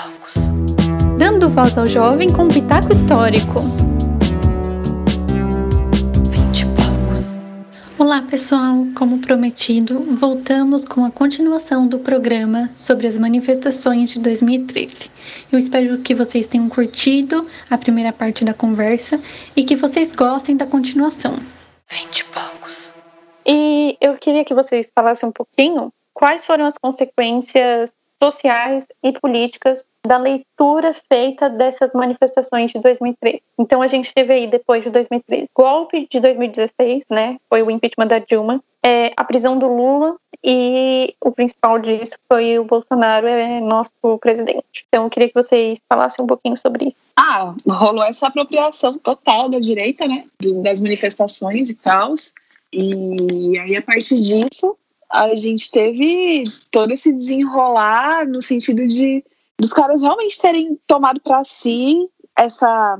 poucos. Dando voz ao jovem com pitaco histórico. Vinte e poucos. Olá, pessoal. Como prometido, voltamos com a continuação do programa sobre as manifestações de 2013. Eu espero que vocês tenham curtido a primeira parte da conversa e que vocês gostem da continuação. Vinte e poucos. E eu queria que vocês falassem um pouquinho quais foram as consequências sociais e políticas da leitura feita dessas manifestações de 2013. Então a gente teve aí depois de 2013, golpe de 2016, né? Foi o impeachment da Dilma, é, a prisão do Lula e o principal disso foi o Bolsonaro é nosso presidente. Então eu queria que vocês falassem um pouquinho sobre isso. Ah, rolou essa apropriação total da direita, né? Das manifestações e tal. E aí a partir disso a gente teve todo esse desenrolar no sentido de dos caras realmente terem tomado para si essa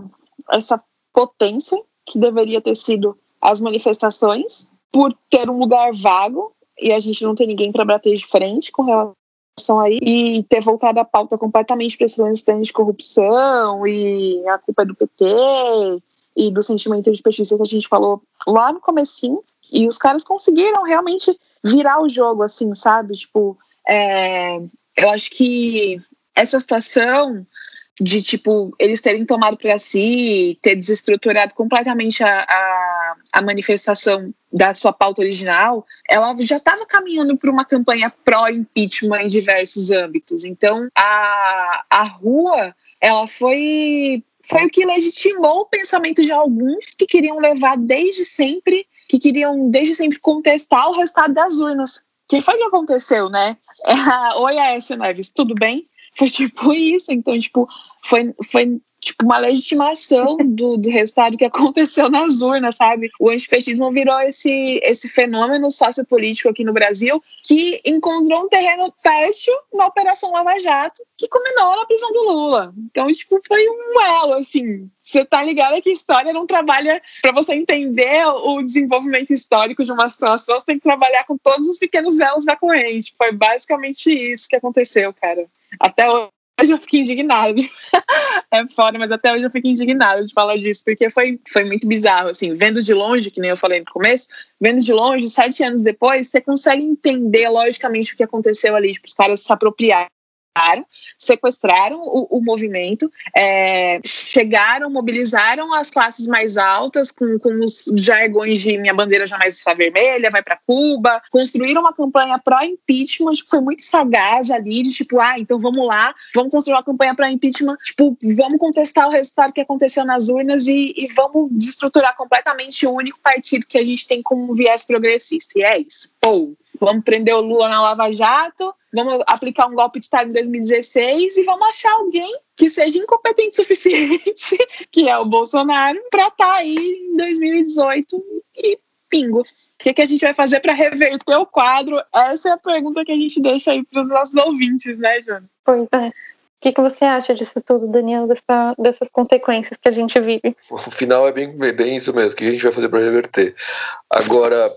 essa potência que deveria ter sido as manifestações por ter um lugar vago e a gente não ter ninguém para bater de frente com relação aí e ter voltado a pauta completamente para esse lance de corrupção e a culpa é do PT e do sentimento de petistas que a gente falou lá no comecinho e os caras conseguiram realmente virar o jogo, assim, sabe? Tipo, é, eu acho que essa situação de, tipo, eles terem tomado para si, ter desestruturado completamente a, a, a, manifestação da sua pauta original, ela já estava caminhando para uma campanha pró-impeachment em diversos âmbitos. Então, a, a rua, ela foi foi o que legitimou o pensamento de alguns que queriam levar desde sempre que queriam desde sempre contestar o resultado das urnas. Que foi o que aconteceu, né? Oi, Aécio Neves, tudo bem? Foi tipo isso. Então, tipo, foi, foi tipo, uma legitimação do, do resultado que aconteceu nas urnas, sabe? O antipetismo virou esse, esse fenômeno sociopolítico aqui no Brasil que encontrou um terreno fértil na Operação Lava Jato, que culminou na prisão do Lula. Então, tipo, foi um elo, assim. Você tá ligado que história não trabalha para você entender o desenvolvimento histórico de uma situação, você tem que trabalhar com todos os pequenos elos da corrente. Foi basicamente isso que aconteceu, cara. Até hoje eu fiquei indignada. é foda, mas até hoje eu fico indignada de falar disso, porque foi, foi muito bizarro, assim, vendo de longe, que nem eu falei no começo, vendo de longe, sete anos depois, você consegue entender logicamente o que aconteceu ali, tipo, os caras se apropriaram sequestraram o, o movimento, é, chegaram, mobilizaram as classes mais altas com, com os jargões de minha bandeira jamais está vermelha, vai para Cuba, construíram uma campanha pró-impeachment, tipo, foi muito sagaz ali, de tipo, ah, então vamos lá, vamos construir uma campanha pró-impeachment, tipo, vamos contestar o resultado que aconteceu nas urnas e, e vamos destruturar completamente o único partido que a gente tem como viés progressista. E é isso. Ou vamos prender o Lula na Lava Jato, vamos aplicar um golpe de Estado em 2016 e vamos achar alguém que seja incompetente o suficiente, que é o Bolsonaro, para estar tá aí em 2018 e pingo. O que, que a gente vai fazer para reverter o quadro? Essa é a pergunta que a gente deixa aí para os nossos ouvintes, né, Jana? Pois é. O que, que você acha disso tudo, Daniel, dessa, dessas consequências que a gente vive? O final é bem, bem isso mesmo. O que a gente vai fazer para reverter? Agora,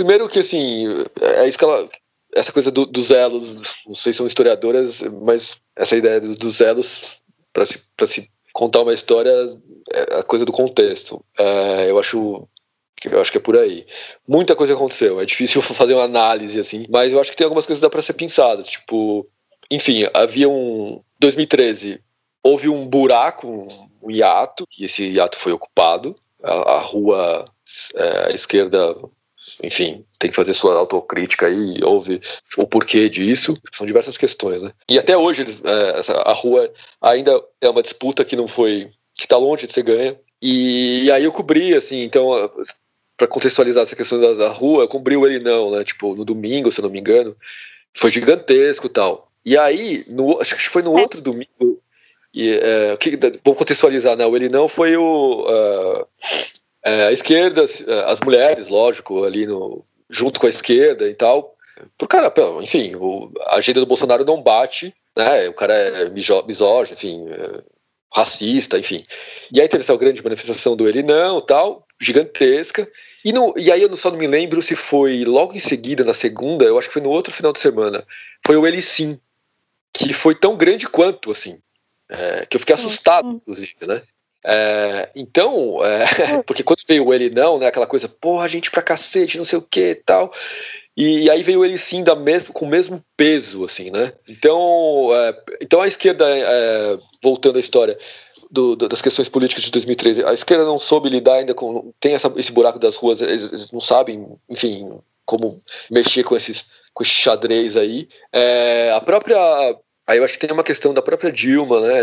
primeiro que assim, é isso que ela, essa coisa do, dos elos, não sei se são historiadoras, mas essa ideia dos elos para se, se contar uma história é a coisa do contexto. É, eu acho eu acho que é por aí. Muita coisa aconteceu. É difícil fazer uma análise assim, mas eu acho que tem algumas coisas que dá para ser pensadas. Tipo, enfim, havia um 2013 houve um buraco, um hiato, e esse hiato foi ocupado. A, a rua é, à esquerda enfim, tem que fazer sua autocrítica aí, ouve o porquê disso. São diversas questões, né? E até hoje é, a rua ainda é uma disputa que não foi, que está longe de ser ganha. E, aí eu cobri, assim, então, para contextualizar essa questão da, da rua, eu cobri o ele não, né? Tipo, no domingo, se eu não me engano, foi gigantesco e tal. E aí, no, acho que foi no outro domingo, e, é, que, contextualizar, né? O ele não foi o. Uh, é, a esquerda, as mulheres, lógico, ali no, junto com a esquerda e tal. Por cara, enfim, o, a agenda do Bolsonaro não bate, né? O cara é misógino, enfim, é, racista, enfim. E aí teve essa grande manifestação do ele não, tal, gigantesca. E, no, e aí eu só não me lembro se foi logo em seguida, na segunda, eu acho que foi no outro final de semana. Foi o ele sim, que foi tão grande quanto, assim. É, que eu fiquei assustado, inclusive, né? É, então, é, porque quando veio ele não, né, aquela coisa, porra, gente pra cacete, não sei o que tal. E, e aí veio ele sim da mesmo, com o mesmo peso, assim, né? Então, é, então a esquerda, é, voltando à história, do, das questões políticas de 2013. A esquerda não soube lidar ainda com. Tem essa, esse buraco das ruas, eles, eles, não sabem, enfim, como mexer com esses com esse xadrez aí. É, a própria. Aí eu acho que tem uma questão da própria Dilma, né?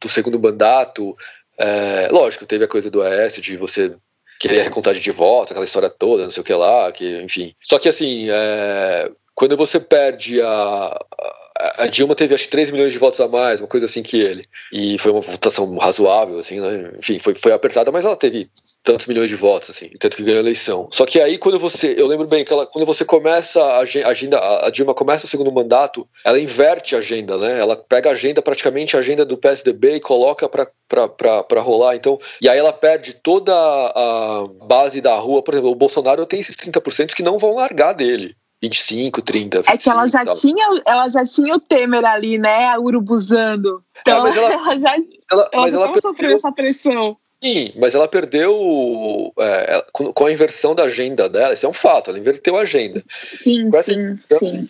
Do segundo mandato. É, lógico, teve a coisa do AS de você querer a recontagem de votos, aquela história toda, não sei o que lá, que, enfim. Só que assim, é, quando você perde a, a Dilma teve acho que 3 milhões de votos a mais, uma coisa assim que ele. E foi uma votação razoável, assim, né? Enfim, foi, foi apertada, mas ela teve tantos milhões de votos, assim, tanto que ganhou a eleição. Só que aí, quando você. Eu lembro bem que ela, quando você começa a agenda, a Dilma começa o segundo mandato, ela inverte a agenda, né? Ela pega a agenda, praticamente a agenda do PSDB e coloca para rolar. Então, e aí ela perde toda a base da rua. Por exemplo, o Bolsonaro tem esses 30% que não vão largar dele. 25, 30. 25, é que ela já, tinha, ela já tinha o Temer ali, né? Urubuzando. Então, é, ela, ela, já, ela, ela já ela sofreu essa pressão. Sim, mas ela perdeu é, com, com, a inversão da agenda dela, isso é um fato, ela inverteu a agenda. Sim, sim, sim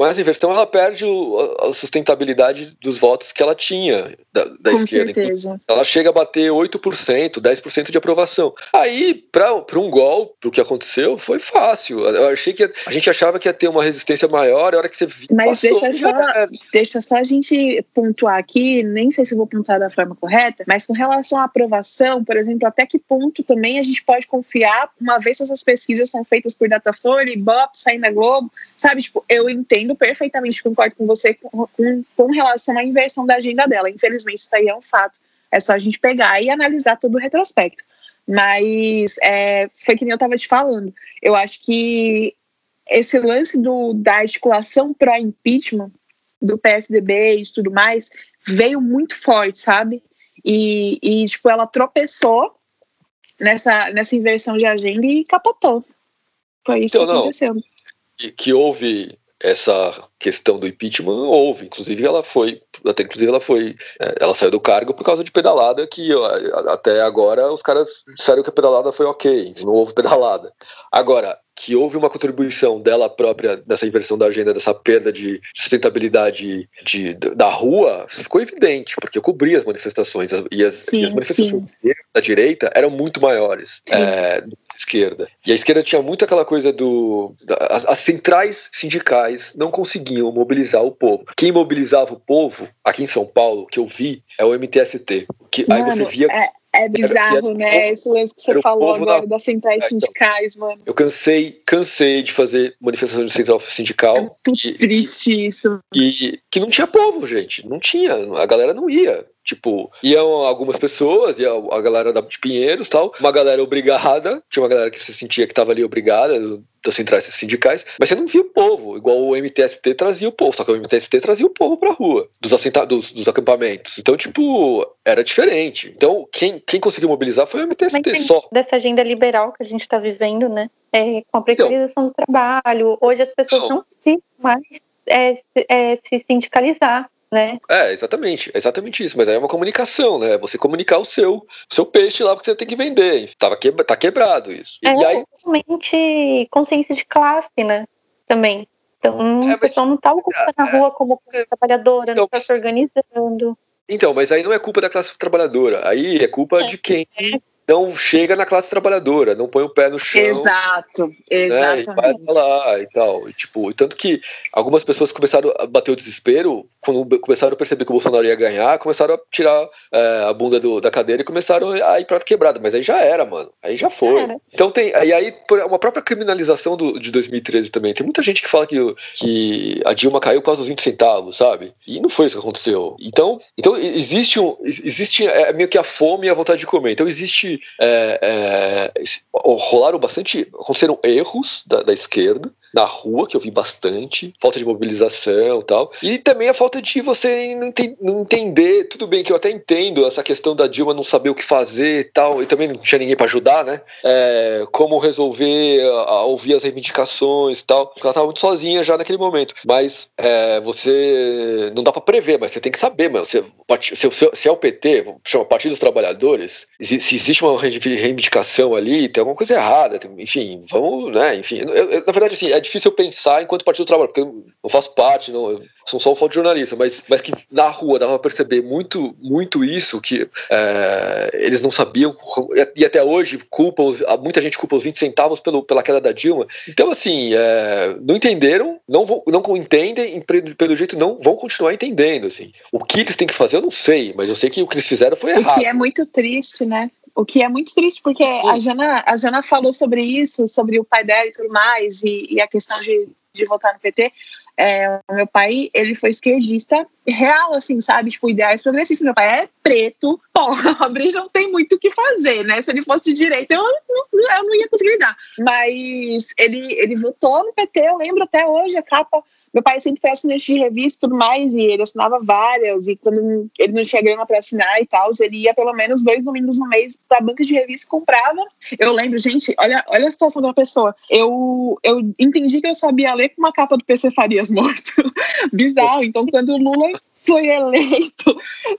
com essa inversão ela perde o, a sustentabilidade dos votos que ela tinha da, da com esquerda. certeza. Ela chega a bater 8%, 10% de aprovação. Aí, para um golpe, o que aconteceu, foi fácil. Eu achei que a gente achava que ia ter uma resistência maior, a hora que você Mas passou, deixa, só, deixa só a gente pontuar aqui, nem sei se eu vou pontuar da forma correta, mas com relação à aprovação, por exemplo, até que ponto também a gente pode confiar, uma vez essas pesquisas são feitas por Datafolha, Ibope, saindo da Globo, sabe? Tipo, eu entendo entendo perfeitamente, concordo com você com, com, com relação à inversão da agenda dela. Infelizmente, isso aí é um fato. É só a gente pegar e analisar todo o retrospecto. Mas é, foi que nem eu estava te falando. Eu acho que esse lance do, da articulação pró-impeachment do PSDB e tudo mais veio muito forte, sabe? E, e tipo, ela tropeçou nessa, nessa inversão de agenda e capotou. Foi isso então, que aconteceu. Que, que houve essa questão do impeachment houve, inclusive ela foi, até inclusive ela foi, é, ela saiu do cargo por causa de pedalada que até agora os caras disseram que a pedalada foi ok, não houve pedalada. Agora, que houve uma contribuição dela própria nessa inversão da agenda, dessa perda de sustentabilidade de, da rua, ficou evidente, porque eu cobri as manifestações e as, sim, e as manifestações sim. da direita eram muito maiores é, esquerda. E a esquerda tinha muito aquela coisa do. As, as, centrais sindicais não conseguiam mobilizar o povo. Quem mobilizava o povo, aqui em São Paulo, que eu vi, é o MTST. Que, Mano, aí você via. É... É bizarro, né? Esse lance que você falou agora das centrais é, então, sindicais, mano. Eu cansei, cansei de fazer manifestação de central sindical. É muito e, triste isso. E que não tinha povo, gente. Não tinha. A galera não ia. Tipo, iam algumas pessoas, ia a galera da, de Pinheiros tal, uma galera obrigada, tinha uma galera que se sentia que estava ali obrigada, das centrais sindicais, mas você não via o povo, igual o MTST trazia o povo, só que o MTST trazia o povo pra rua, dos, assenta dos, dos acampamentos. Então, tipo, era diferente. Então, quem, quem conseguiu mobilizar foi o MTST só. Dessa agenda liberal que a gente está vivendo, né? É, com a precarização então, do trabalho. Hoje as pessoas não, não precisam mais é, é, se sindicalizar né? É, exatamente, é exatamente isso. Mas aí é uma comunicação, né? Você comunicar o seu, o seu peixe lá porque você tem que vender. Tava que, tá quebrado isso. É e aí... realmente consciência de classe, né? Também. Então, é, o pessoal não tá ocupando na é, rua como é, trabalhadora, então, não tá se organizando. Então, mas aí não é culpa da classe trabalhadora, aí é culpa é. de quem não chega na classe trabalhadora, não põe o pé no chão. Exato, exatamente. Né, e vai lá e tal. E, tipo, tanto que algumas pessoas começaram a bater o desespero, quando começaram a perceber que o Bolsonaro ia ganhar, começaram a tirar é, a bunda do, da cadeira e começaram a ir pra quebrada. Mas aí já era, mano. Aí já foi. Era. Então tem. E aí, uma própria criminalização do, de 2013 também. Tem muita gente que fala que, que a Dilma caiu por causa dos 20 centavos, sabe? E não foi isso que aconteceu. Então, então existe um. Existe é, meio que a fome e a vontade de comer. Então existe é, é, rolaram bastante, aconteceram erros da, da esquerda, na rua, que eu vi bastante, falta de mobilização e tal, e também a falta de você não, entender, tudo bem que eu até entendo essa questão da Dilma não saber o que fazer e tal, e também não tinha ninguém para ajudar, né? É, como resolver, a, ouvir as reivindicações e tal, ela tava muito sozinha já naquele momento. Mas é, você não dá para prever, mas você tem que saber, mano. Se, se, se é o PT, chama Partido dos Trabalhadores, se existe uma reivindicação ali, tem alguma coisa errada, enfim, vamos, né? Enfim, eu, eu, na verdade, assim, é difícil pensar enquanto Partido do Trabalho, porque eu não faço parte, não, eu sou só um jornalista, mas, mas que na rua dava pra perceber muito, muito isso, que é, eles não sabiam, e até hoje culpam, muita gente culpa os 20 centavos pelo, pela queda da Dilma. Então, assim, é, não entenderam, não, vão, não entendem, pelo jeito não vão continuar entendendo, assim. O que eles têm que fazer, eu não sei, mas eu sei que o que eles fizeram foi errado. O que é muito triste, né? O que é muito triste, porque a Jana, a Jana falou sobre isso, sobre o pai dela e tudo mais, e, e a questão de, de votar no PT. É, o meu pai, ele foi esquerdista real, assim, sabe? Tipo, ideais progressistas. Meu pai é preto, pobre, não tem muito o que fazer, né? Se ele fosse de direita, eu não, eu não ia conseguir lidar. Mas ele, ele votou no PT, eu lembro até hoje a capa meu pai sempre foi assinante de revista e tudo mais, e ele assinava várias, e quando ele não tinha grana para assinar e tal, ele ia pelo menos dois domingos no mês pra banca de revista e comprava. Eu lembro, gente, olha, olha a situação da pessoa. Eu, eu entendi que eu sabia ler com uma capa do PC Farias morto. Bizarro. Então, quando o Lula foi eleito,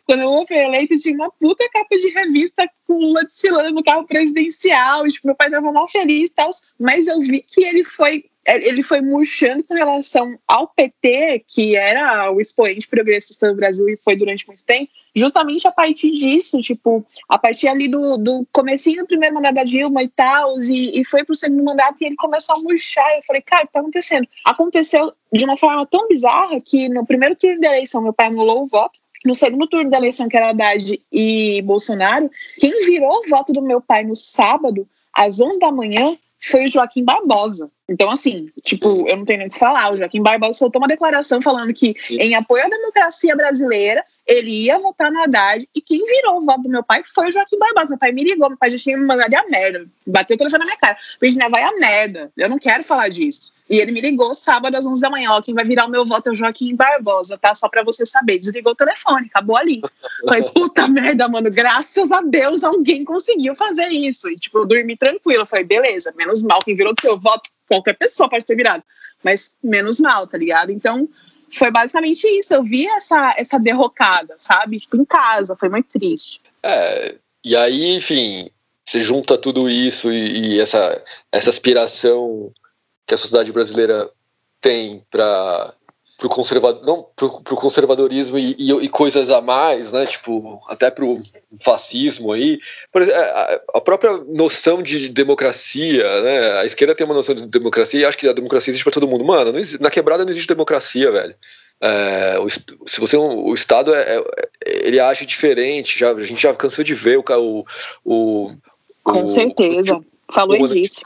quando o Lula foi eleito, tinha uma puta capa de revista com o Lula desfilando no carro presidencial. E, tipo, meu pai tava mal feliz e tal, mas eu vi que ele foi ele foi murchando com relação ao PT, que era o expoente progressista do Brasil e foi durante muito tempo, justamente a partir disso, tipo, a partir ali do, do comecinho do primeiro mandato da Dilma e tal, e, e foi pro segundo mandato e ele começou a murchar. Eu falei, cara, o que tá acontecendo? Aconteceu de uma forma tão bizarra que no primeiro turno da eleição meu pai anulou o voto, no segundo turno da eleição, que era Haddad e Bolsonaro, quem virou o voto do meu pai no sábado, às 11 da manhã, foi o Joaquim Barbosa. Então, assim, tipo, eu não tenho nem o que falar. O Joaquim Barbosa soltou uma declaração falando que, em apoio à democracia brasileira, ele ia votar no Haddad. E quem virou o voto do meu pai foi o Joaquim Barbosa. Meu pai me ligou, meu pai já tinha me mandado a merda. Bateu o telefone na minha cara. Virginia, vai a merda. Eu não quero falar disso. E ele me ligou sábado às 11 da manhã. Ó, quem vai virar o meu voto é o Joaquim Barbosa, tá? Só pra você saber. Desligou o telefone, acabou ali. Falei, puta merda, mano. Graças a Deus alguém conseguiu fazer isso. E, tipo, eu dormi tranquilo. Falei, beleza, menos mal. Quem virou o seu voto, qualquer pessoa pode ter virado. Mas menos mal, tá ligado? Então, foi basicamente isso. Eu vi essa, essa derrocada, sabe? Tipo, em casa. Foi muito triste. É, e aí, enfim, você junta tudo isso e, e essa, essa aspiração que a sociedade brasileira tem para pro conservador, não pro, pro conservadorismo e, e, e, coisas a mais, né? Tipo, até pro fascismo aí. Por exemplo, a, a, própria noção de democracia, né? A esquerda tem uma noção de democracia e acha que a democracia existe para todo mundo. Mano, existe, na quebrada não existe democracia, velho. É, o, se você o Estado é, é, ele age diferente, já, a gente já cansou de ver o, o, o com certeza. Falou disso.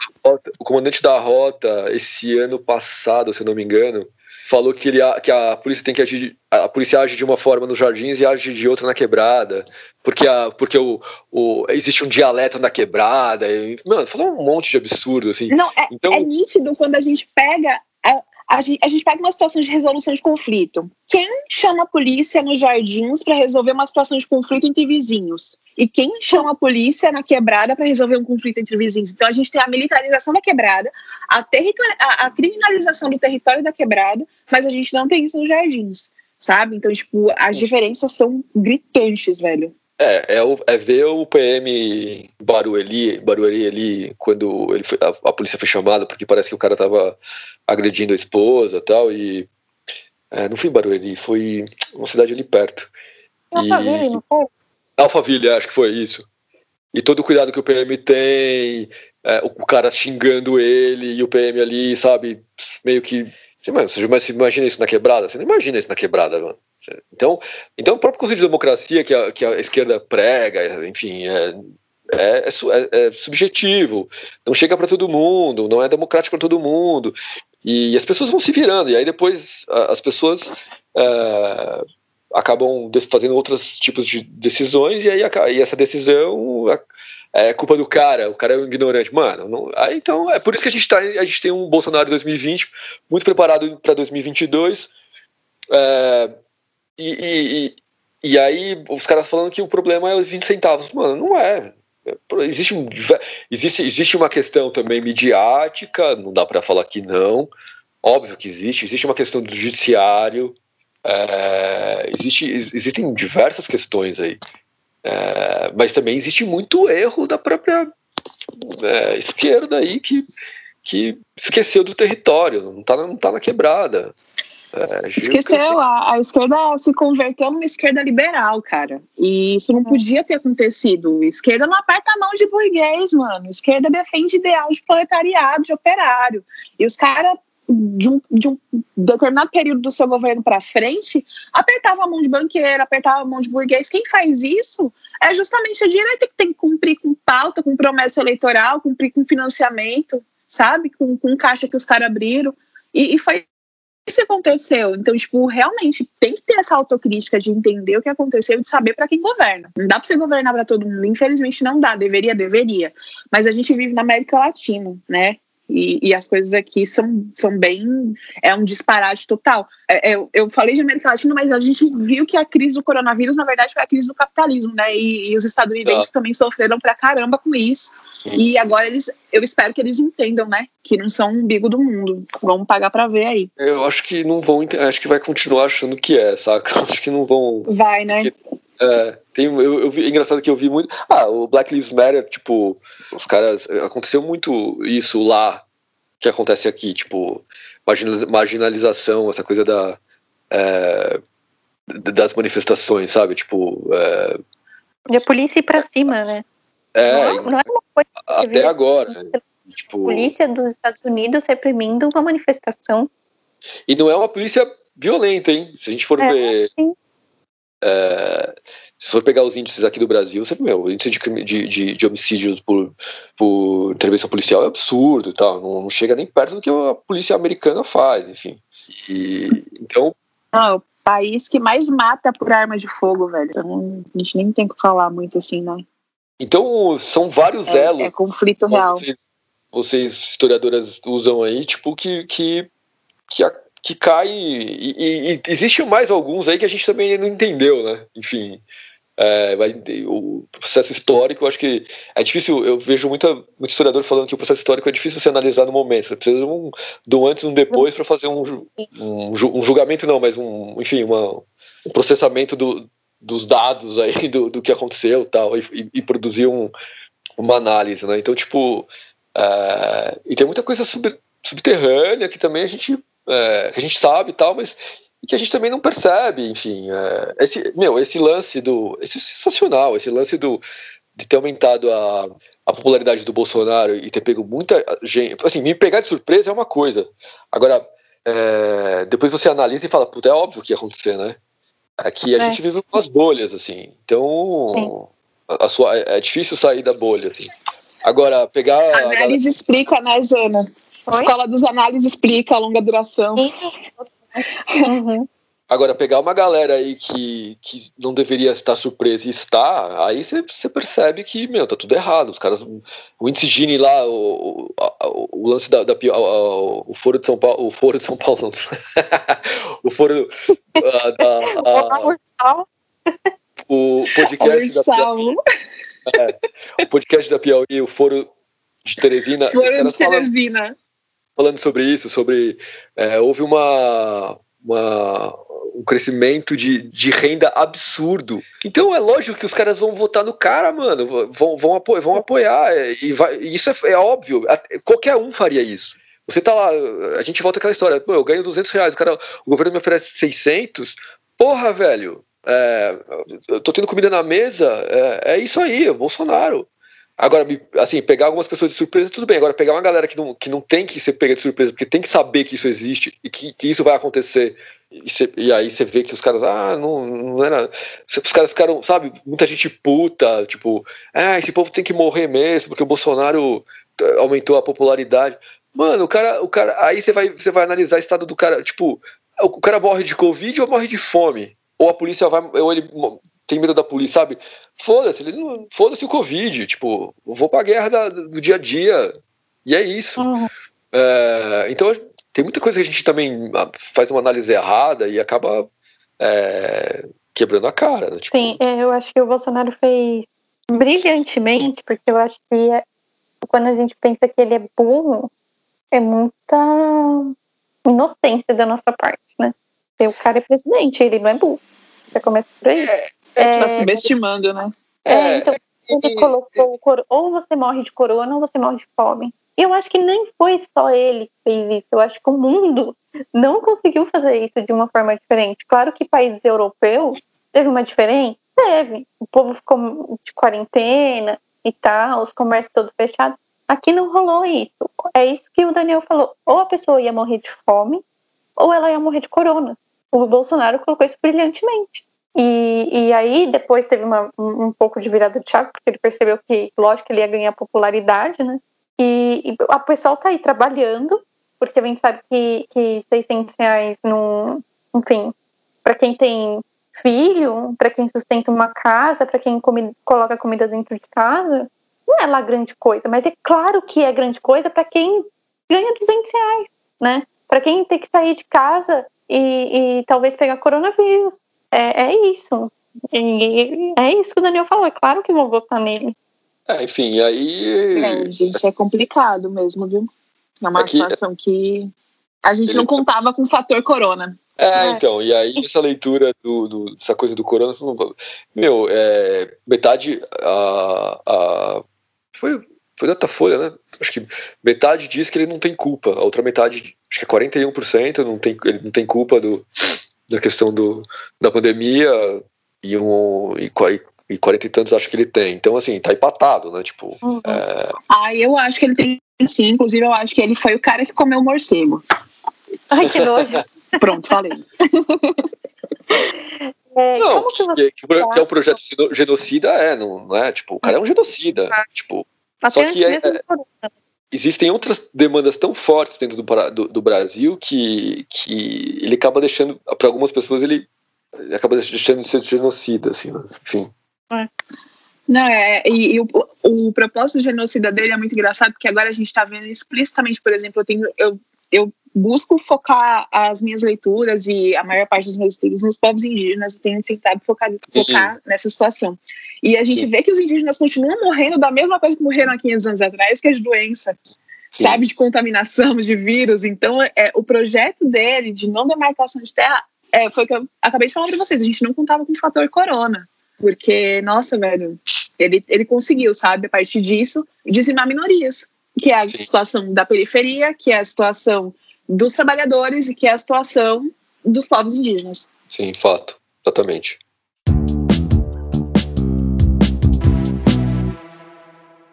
O comandante da rota, esse ano passado, se eu não me engano, falou que, ele, que a polícia tem que agir. A polícia age de uma forma nos jardins e age de outra na quebrada. Porque, a, porque o, o, existe um dialeto na quebrada. E, mano, falou um monte de absurdo, assim. Não, é, então, é nítido quando a gente pega a gente, a gente pega uma situação de resolução de conflito. Quem chama a polícia nos jardins para resolver uma situação de conflito entre vizinhos? E quem chama a polícia na quebrada para resolver um conflito entre vizinhos? Então a gente tem a militarização da quebrada, a, a, a criminalização do território da quebrada, mas a gente não tem isso nos jardins, sabe? Então, tipo, as diferenças são gritantes, velho. É, é, o, é ver o PM Barueri, Barueri ali, quando ele foi, a, a, polícia foi chamada, porque parece que o cara tava agredindo a esposa tal, e é, não foi em Barueri, foi uma cidade ali perto. Alphaville, não foi? Alphaville, acho que foi isso. E todo o cuidado que o PM tem, é, o cara xingando ele, e o PM ali, sabe, meio que... Você imagina isso na quebrada? Você não imagina isso na quebrada, mano. Então, então o próprio conceito de democracia que a, que a esquerda prega, enfim, é, é, é, é subjetivo, não chega para todo mundo, não é democrático para todo mundo, e as pessoas vão se virando, e aí depois as pessoas é, acabam fazendo outros tipos de decisões, e aí e essa decisão é culpa do cara, o cara é um ignorante. Mano, não, aí, então é por isso que a gente, tá, a gente tem um Bolsonaro 2020 muito preparado para 2022. É, e, e, e, aí os caras falando que o problema é os 20 centavos. Mano, não é. Existe, existe, existe uma questão também midiática, não dá para falar que não. Óbvio que existe. Existe uma questão do judiciário. É, existe, existem diversas questões aí. É, mas também existe muito erro da própria é, esquerda aí que, que esqueceu do território, não está não tá na quebrada. É, Esqueceu, a, a, esquerda se converteu numa esquerda liberal, cara. E isso não é. podia ter acontecido. A esquerda não aperta a mão de burguês, mano. A esquerda defende ideal de proletariado, de operário. E os caras de um, de um determinado período do seu governo para frente, apertava a mão de banqueiro, apertava a mão de burguês. Quem faz isso é justamente a direita que tem que cumprir com pauta, com promessa eleitoral, cumprir com financiamento, sabe? Com, com caixa que os caras abriram. E, e foi isso aconteceu. Então, tipo, realmente tem que ter essa autocrítica de entender o que aconteceu e de saber para quem governa. Não dá para você governar para todo mundo. Infelizmente, não dá. Deveria, deveria. Mas a gente vive na América Latina, né? E, e, as coisas aqui são, são bem. É um disparate total. É, eu, eu falei de América Latina, mas a gente viu que a crise do coronavírus, na verdade, foi a crise do capitalismo, né? E, e os estadunidenses ah. também sofreram pra caramba com isso. E agora eles, eu espero que eles entendam, né? Que não são um umbigo do mundo. Vamos pagar pra ver aí. Eu acho que não vão. Acho que vai continuar achando que é, saca? Acho que não vão. Vai, né? É, tem, eu, eu vi, é engraçado que eu vi muito. Ah, o Black Lives Matter, tipo, os caras. Aconteceu muito isso lá que acontece aqui, tipo, marginalização, essa coisa da. É, das manifestações, sabe? Tipo. É, e a polícia ir pra cima, né? É, não, não é uma coisa até agora. Né? Tipo, polícia dos Estados Unidos reprimindo uma manifestação. E não é uma polícia violenta, hein? Se a gente for é, ver. É, se for pegar os índices aqui do Brasil, você, meu, o índice de, de, de, de homicídios por, por intervenção policial é absurdo tal. Não, não, chega nem perto do que a polícia americana faz, enfim. E, então. Não, o país que mais mata por arma de fogo, velho. Então, a gente nem tem que falar muito assim, né? Então, são vários é, elos. É conflito real. Vocês, vocês, historiadoras, usam aí, tipo, que, que, que a que cai. E, e, e, mais alguns aí que a gente também não entendeu, né? Enfim. É, o processo histórico, eu acho que é difícil. Eu vejo muita, muito historiador falando que o processo histórico é difícil se analisar no momento. Você precisa de um, de um antes e um depois para fazer um, um, um, julgamento, não, mas um, enfim, uma, um processamento do, dos dados aí do, do que aconteceu tal, e, e produzir um, uma análise, né? Então, tipo, é, e tem muita coisa sub, subterrânea que também a gente é, que a gente sabe e tal, mas que a gente também não percebe, enfim. É, esse, meu, esse lance do. Esse é sensacional, esse lance do, de ter aumentado a, a popularidade do Bolsonaro e ter pego muita gente. Assim, me pegar de surpresa é uma coisa. Agora, é, depois você analisa e fala, puta, é óbvio que ia acontecer, né? Aqui a é. gente vive com as bolhas, assim. Então, a, a, sua, é, é difícil sair da bolha, assim. Agora, pegar. A análise galera... explica, né, Jana? Oi? Escola dos Análises explica a longa duração. Uhum. Agora, pegar uma galera aí que, que não deveria estar surpresa e está, aí você percebe que, meu, tá tudo errado. Os caras. O índice Gini lá, o, o, o lance da, da o, o Foro de São Paulo. O Foro de São Paulo, não. o Foro uh, da. Uh, o podcast da Piauí. É, o podcast da Piauí, o Foro de Teresina. Foro de Teresina. Falam, falando sobre isso, sobre é, houve uma, uma, um crescimento de, de renda absurdo. Então é lógico que os caras vão votar no cara, mano, vão, vão, apoiar, vão apoiar e vai, isso é, é óbvio, qualquer um faria isso. Você tá lá, a gente volta àquela história, pô, eu ganho 200 reais, o, cara, o governo me oferece 600, porra, velho, é, eu tô tendo comida na mesa, é, é isso aí, é Bolsonaro. Agora, assim, pegar algumas pessoas de surpresa, tudo bem. Agora, pegar uma galera que não, que não tem que ser pega de surpresa, porque tem que saber que isso existe e que, que isso vai acontecer. E, cê, e, aí você vê que os caras, ah, não, não era. Os caras ficaram, sabe, muita gente puta, tipo, ah, esse povo tem que morrer mesmo, porque o Bolsonaro eh, aumentou a popularidade. Mano, o cara, o cara, aí você vai, você vai analisar o estado do cara, tipo, o cara morre de Covid ou morre de fome? Ou a polícia vai, ou ele tem medo da polícia, sabe? Foda-se, foda-se o Covid, tipo, vou pra guerra da, do dia a dia. E é isso. Uhum. É, então, tem muita coisa que a gente também ah, faz uma análise errada e acaba é, quebrando a cara. Né? Tipo... Sim, é, eu acho que o Bolsonaro fez brilhantemente, porque eu acho que é, quando a gente pensa que ele é burro, é muita inocência da nossa parte, né? Porque o cara é presidente, ele não é burro. Já começa por aí. É, é, tá subestimando, né? É, é então ele colocou ou você morre de corona ou você morre de fome. E eu acho que nem foi só ele que fez isso. Eu acho que o mundo não conseguiu fazer isso de uma forma diferente. Claro que países europeus teve uma diferença, teve. O povo ficou de quarentena e tal, os comércios todos fechados. Aqui não rolou isso. É isso que o Daniel falou. Ou a pessoa ia morrer de fome, ou ela ia morrer de corona. O Bolsonaro colocou isso brilhantemente. E, e aí depois teve uma, um, um pouco de virada de chave, porque ele percebeu que, lógico, ele ia ganhar popularidade, né? E, e a pessoa tá aí trabalhando, porque a gente sabe que, que 600 reais, no, enfim, para quem tem filho, para quem sustenta uma casa, para quem come, coloca comida dentro de casa, não é lá grande coisa, mas é claro que é grande coisa para quem ganha 200 reais, né? Para quem tem que sair de casa e, e talvez pegar coronavírus. É, é isso. E, é isso que o Daniel falou. É claro que vou votar nele. É, enfim, aí. É, gente, é complicado mesmo, viu? É uma Aqui, situação que a gente ele... não contava com o fator corona. É, é, então, e aí essa leitura do, do, dessa coisa do corona, meu, é, metade a, a foi, foi Datafolha, né? Acho que metade diz que ele não tem culpa, a outra metade, acho que é 41%, não tem, ele não tem culpa do, da questão do, da pandemia e, um, e, e 40 e tantos acho que ele tem. Então, assim, tá empatado, né? Tipo. Uhum. É... Ah, eu acho que ele tem sim, inclusive eu acho que ele foi o cara que comeu o morcego. Ai, que nojo. Pronto, falei. É, não, que, que, que, que, é um projeto genocida, é, não, não é? Tipo, o cara é um genocida. Ah. Tipo, só que é, é, existem outras demandas tão fortes dentro do, do, do, Brasil que, que ele acaba deixando, para algumas pessoas, ele, acaba deixando de ser genocida, assim, né? enfim. É. Não, é, e, e o, o, propósito do genocida dele é muito engraçado, porque agora a gente está vendo explicitamente, por exemplo, eu tenho, eu, eu busco focar as minhas leituras e a maior parte dos meus estudos nos povos indígenas e tenho tentado focar, focar nessa situação. E a gente Sim. vê que os indígenas continuam morrendo da mesma coisa que morreram há 500 anos atrás, que é de doença, Sim. sabe, de contaminação, de vírus. Então, é, o projeto dele de não demarcação de terra é, foi o que eu acabei de falar para vocês. A gente não contava com o fator corona, porque, nossa, velho, ele, ele conseguiu, sabe, a partir disso, dizimar minorias, que é a Sim. situação da periferia, que é a situação dos trabalhadores e que é a situação dos povos indígenas. Sim, fato, exatamente.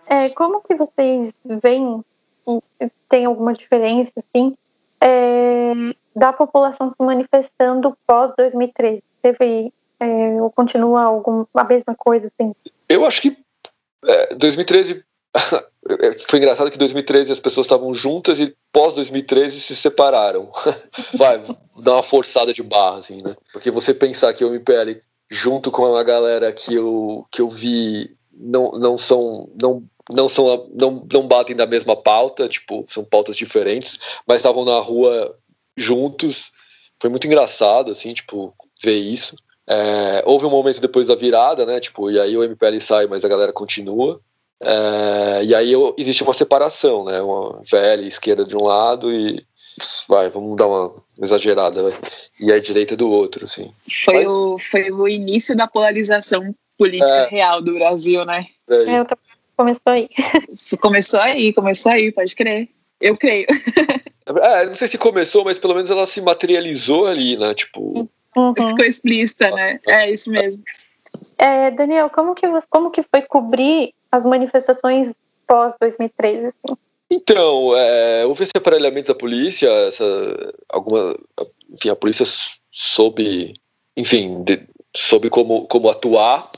É, como que vocês veem, tem alguma diferença, assim, é, da população se manifestando pós-2013? Teve, é, ou continua algum, a mesma coisa, assim? Eu acho que é, 2013 foi engraçado que em 2013 as pessoas estavam juntas e pós 2013 se separaram. Vai, dar uma forçada de barra, assim, né? Porque você pensar que o MPL, junto com uma galera que eu, que eu vi, não, não são. Não, não são não, não batem da mesma pauta, tipo, são pautas diferentes, mas estavam na rua juntos. Foi muito engraçado, assim, tipo, ver isso. É, houve um momento depois da virada, né? Tipo, e aí o MPL sai, mas a galera continua. É, e aí eu, existe uma separação, né? Uma velha esquerda de um lado e vai, vamos dar uma exagerada, vai. e a direita do outro, assim. Foi, Mas, o, foi o início da polarização política é, real do Brasil, né? É, é começou aí. Começou aí, começou aí, pode crer. Eu creio. É, não sei se começou, mas pelo menos ela se materializou ali, né? Tipo. Uhum. Ficou explícita, né? É isso mesmo. É, Daniel, como que, como que foi cobrir as manifestações pós 2013? Assim? Então, é, houve esse aparelhamento da polícia, essa, alguma, enfim, a polícia soube, enfim, de, soube como, como atuar,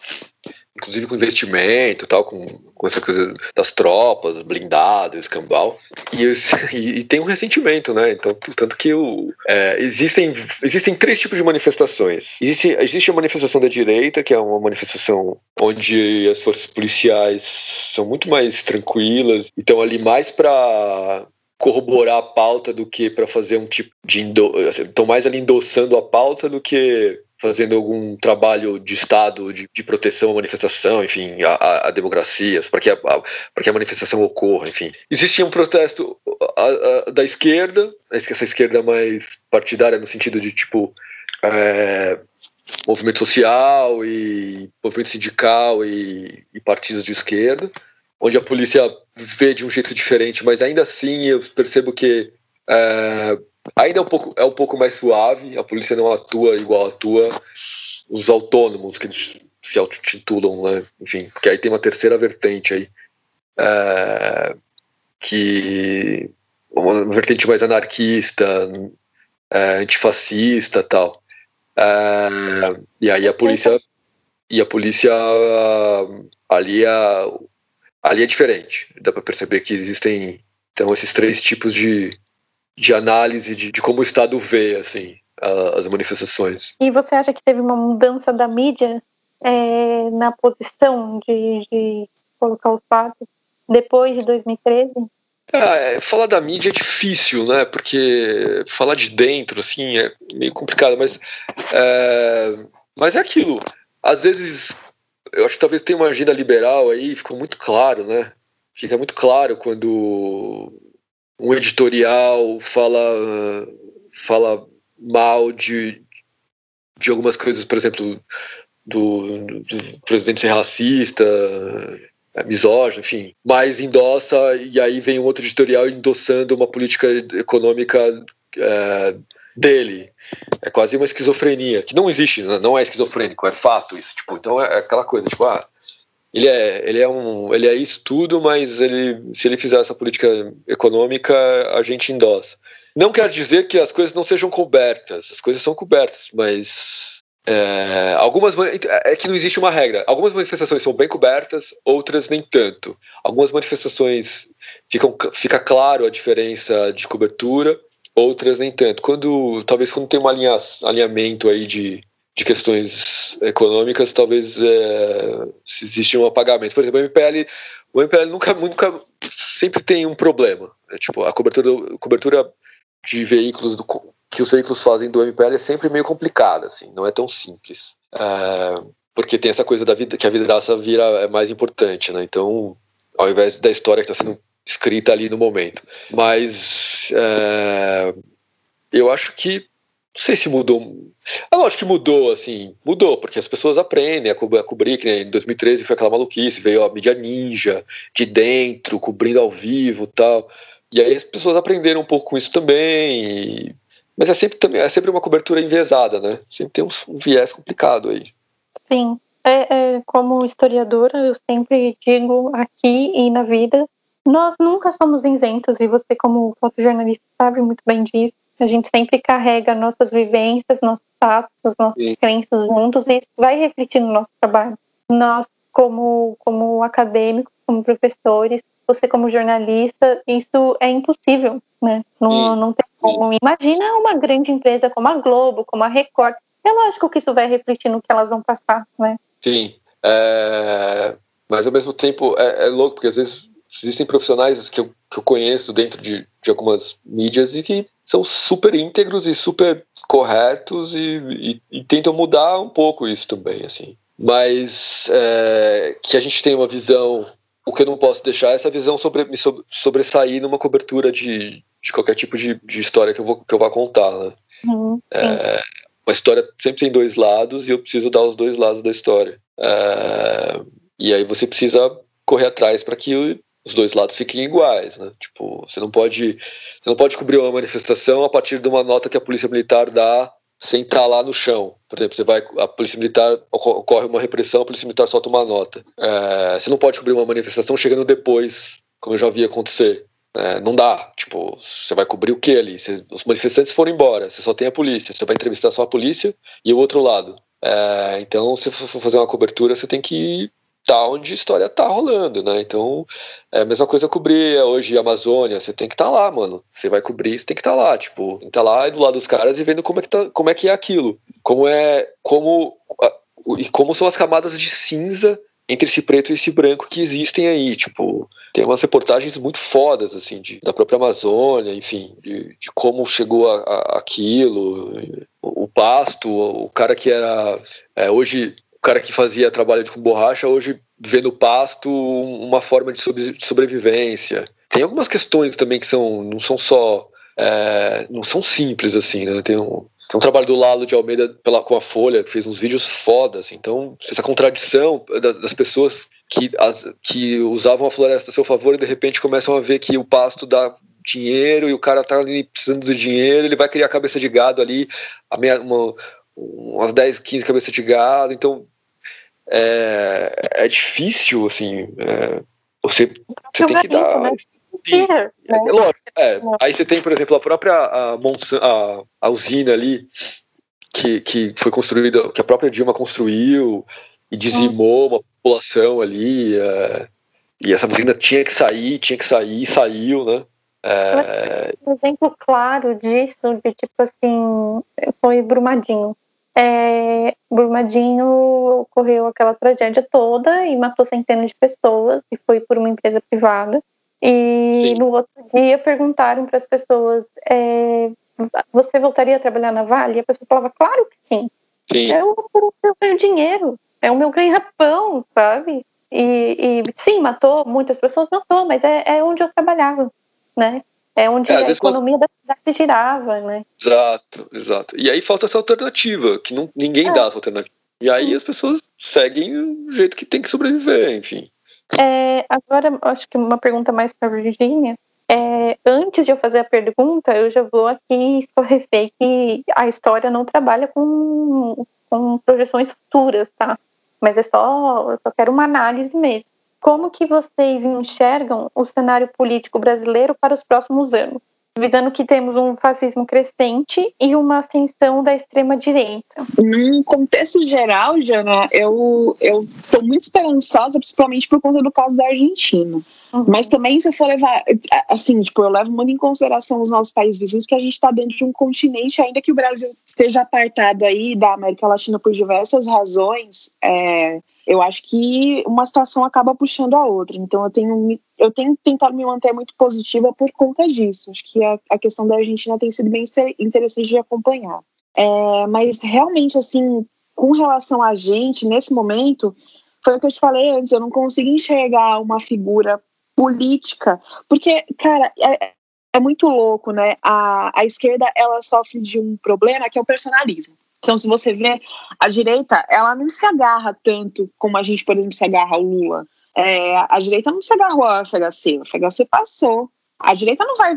inclusive com investimento tal, com, com essa coisa das tropas, blindado, escambau. E, e, e, tem um ressentimento, né? Então, tanto que o, é, existem, existem três tipos de manifestações. Existe, existe a manifestação da direita, que é uma manifestação onde as forças policiais são muito mais tranquilas, e estão ali mais para corroborar a pauta do que para fazer um tipo de. Estão mais ali endossando a pauta do que fazendo algum trabalho de Estado, de, de proteção à manifestação, enfim, à, democracia, para que a, para que a manifestação ocorra, enfim. Existia um protesto a, a, da esquerda, essa esquerda mais partidária no sentido de, tipo, é, movimento social e movimento sindical e, e partidos de esquerda, onde a polícia vê de um jeito diferente, mas ainda assim eu percebo que é, Ainda é um pouco, é um pouco mais suave, a polícia não atua igual atua os autônomos, que eles se autotitulam, né? Enfim, porque aí tem uma terceira vertente aí, é, que uma vertente mais anarquista, é, antifascista tal. É, e aí a polícia e a polícia ali é, ali é diferente. Dá para perceber que existem então esses três tipos de de análise de, de como o Estado vê assim, a, as manifestações. E você acha que teve uma mudança da mídia é, na posição de, de colocar os fatos depois de 2013? É, falar da mídia é difícil, né? Porque falar de dentro, assim, é meio complicado, mas é, mas é aquilo. Às vezes, eu acho que talvez tenha uma agenda liberal aí, ficou muito claro, né? Fica muito claro quando um editorial fala fala mal de, de algumas coisas, por exemplo, do, do presidente ser racista, misógino, enfim, mas endossa e aí vem um outro editorial endossando uma política econômica é, dele. É quase uma esquizofrenia, que não existe, não é esquizofrênico, é fato isso. Tipo, então é aquela coisa, tipo, ah, ele é, ele é um, ele é isso tudo, mas ele, se ele fizer essa política econômica, a gente endossa. Não quer dizer que as coisas não sejam cobertas, as coisas são cobertas, mas é, algumas é que não existe uma regra. Algumas manifestações são bem cobertas, outras nem tanto. Algumas manifestações ficam, fica claro a diferença de cobertura, outras nem tanto. Quando talvez quando tem um alinha, alinhamento aí de de questões econômicas, talvez é, se existe um apagamento. Por exemplo, o MPL, o MPL nunca, nunca sempre tem um problema. Né? Tipo, a cobertura, cobertura de veículos do, que os veículos fazem do MPL é sempre meio complicada, assim, não é tão simples. É, porque tem essa coisa da vida que a vidraça vira é mais importante, né? Então, ao invés da história que está sendo escrita ali no momento. Mas é, eu acho que não sei se mudou. Eu acho que mudou, assim, mudou, porque as pessoas aprendem a, co a cobrir, que em 2013 foi aquela maluquice, veio a mídia ninja de dentro, cobrindo ao vivo tal. E aí as pessoas aprenderam um pouco com isso também. E... Mas é sempre, também, é sempre uma cobertura enviesada, né? Sempre tem um, um viés complicado aí. Sim. É, é, como historiadora, eu sempre digo aqui e na vida, nós nunca somos isentos, e você, como fotojornalista, sabe muito bem disso a gente sempre carrega nossas vivências, nossos fatos, nossas Sim. crenças juntos e isso vai refletir no nosso trabalho. Nós, como, como acadêmicos, como professores, você como jornalista, isso é impossível, né? Não, não tem como. Imagina uma grande empresa como a Globo, como a Record. É lógico que isso vai refletir no que elas vão passar, né? Sim. É... Mas ao mesmo tempo é, é louco, porque às vezes existem profissionais que eu, que eu conheço dentro de, de algumas mídias e que são super íntegros e super corretos e, e, e tentam mudar um pouco isso também, assim. Mas é, que a gente tem uma visão, o que eu não posso deixar é essa visão sobre me sobressair numa cobertura de, de qualquer tipo de, de história que eu vou, que eu vá contar, né? Uhum, é, uma história sempre tem dois lados e eu preciso dar os dois lados da história. É, e aí você precisa correr atrás para que os dois lados fiquem iguais, né? Tipo, você não pode, você não pode cobrir uma manifestação a partir de uma nota que a polícia militar dá sem estar lá no chão. Por exemplo, você vai, a polícia militar ocorre uma repressão, a polícia militar solta uma nota. É, você não pode cobrir uma manifestação chegando depois, como eu já vi acontecer. É, não dá. Tipo, você vai cobrir o que ali? Você, os manifestantes foram embora, você só tem a polícia. Você vai entrevistar só a polícia e o outro lado. É, então, se for fazer uma cobertura, você tem que tá onde a história tá rolando, né? Então, é a mesma coisa cobrir hoje a Amazônia, você tem que estar tá lá, mano. Você vai cobrir, você tem que estar tá lá, tipo, tá lá do lado dos caras e vendo como é que tá, como é que é aquilo. Como é, como e como são as camadas de cinza entre esse preto e esse branco que existem aí, tipo, tem umas reportagens muito fodas, assim, de, da própria Amazônia, enfim, de, de como chegou a, a, aquilo, o, o, pasto, o cara que era, é, hoje cara que fazia trabalho com borracha hoje vê no pasto uma forma de sobrevivência. Tem algumas questões também que são não são só é, não são simples assim, né? Tem um, tem um trabalho do Lalo de Almeida pela com a Folha que fez uns vídeos fodas. Então essa contradição das pessoas que, as, que usavam a floresta a seu favor e de repente começam a ver que o pasto dá dinheiro e o cara tá ali precisando do dinheiro, ele vai criar cabeça de gado ali, meia, uma, umas 10, 15 cabeças de gado. Então é, é difícil, assim, é, você, você tem que dar. Né? Sim, é, é, lógico, é. Aí você tem, por exemplo, a própria a, Monsan, a, a usina ali, que, que foi construída, que a própria Dilma construiu e dizimou uma população ali. É, e essa usina tinha que sair, tinha que sair, saiu, né? É... Um exemplo claro disso, de tipo assim, foi Brumadinho é, Brumadinho ocorreu aquela tragédia toda e matou centenas de pessoas e foi por uma empresa privada. E sim. no outro dia perguntaram para as pessoas: é, você voltaria a trabalhar na Vale? E a pessoa falava: claro que sim. sim. Eu, eu ganho dinheiro, é o meu ganha-pão, sabe? E, e, sim, matou muitas pessoas, matou, mas é, é onde eu trabalhava, né? É onde é, a economia quando... da cidade girava, né? Exato, exato. E aí falta essa alternativa, que não, ninguém é. dá essa alternativa. E aí as pessoas seguem o jeito que tem que sobreviver, enfim. É, agora, acho que uma pergunta mais para a Virginia. É, antes de eu fazer a pergunta, eu já vou aqui esclarecer que a história não trabalha com, com projeções futuras, tá? Mas é só, eu só quero uma análise mesmo. Como que vocês enxergam o cenário político brasileiro para os próximos anos? visando que temos um fascismo crescente e uma ascensão da extrema direita. Num contexto geral, Jana, eu estou muito esperançosa, principalmente por conta do caso da Argentina. Uhum. Mas também, se eu for levar, assim, tipo, eu levo muito em consideração os nossos países vizinhos, porque a gente está dentro de um continente, ainda que o Brasil esteja apartado aí da América Latina por diversas razões, é, eu acho que uma situação acaba puxando a outra. Então eu tenho, eu tenho tentado me manter muito positiva por conta disso. Acho que a, a questão da Argentina tem sido bem interessante de acompanhar. É, mas realmente, assim, com relação a gente, nesse momento, foi o que eu te falei antes, eu não consigo enxergar uma figura política, porque, cara, é, é muito louco, né? A, a esquerda, ela sofre de um problema que é o personalismo. Então, se você vê, a direita, ela não se agarra tanto como a gente, por exemplo, se agarra ao Lula. É, a direita não se agarrou ao FHC, o FHC passou. A direita não vai,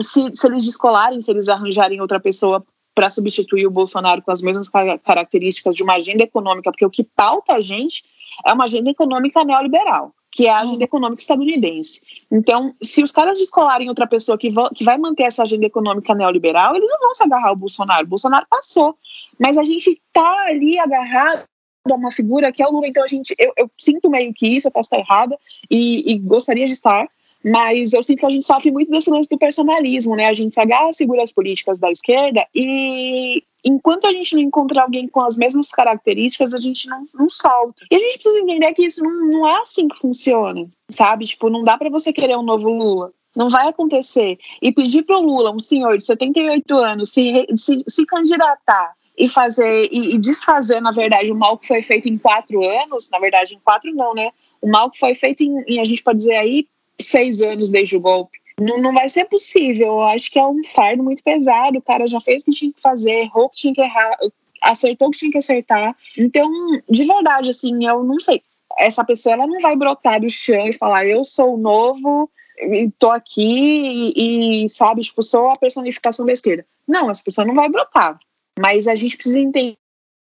se, se eles descolarem, se eles arranjarem outra pessoa para substituir o Bolsonaro com as mesmas características de uma agenda econômica, porque o que pauta a gente é uma agenda econômica neoliberal que é a agenda econômica estadunidense. Então, se os caras descolarem outra pessoa que, que vai manter essa agenda econômica neoliberal, eles não vão se agarrar ao Bolsonaro. O Bolsonaro passou. Mas a gente está ali agarrado a uma figura que é o Lula. Então, a gente, eu, eu sinto meio que isso, eu posso estar errada, e, e gostaria de estar, mas eu sinto que a gente sofre muito desse lance do personalismo, né? A gente se agarra às figuras políticas da esquerda e enquanto a gente não encontrar alguém com as mesmas características, a gente não, não solta. E a gente precisa entender que isso não, não é assim que funciona, sabe? Tipo, não dá para você querer um novo Lula. Não vai acontecer. E pedir para o Lula, um senhor de 78 anos, se, se, se candidatar e fazer e, e, desfazer, na verdade, o mal que foi feito em quatro anos, na verdade, em quatro não, né? O mal que foi feito em, em a gente pode dizer aí, seis anos desde o golpe. Não, não vai ser possível. Eu acho que é um fardo muito pesado. O cara já fez o que tinha que fazer, errou o que tinha que errar, acertou o que tinha que acertar. Então, de verdade, assim, eu não sei. Essa pessoa ela não vai brotar do chão e falar, eu sou novo, tô aqui e, e, sabe, tipo, sou a personificação da esquerda. Não, essa pessoa não vai brotar. Mas a gente precisa entender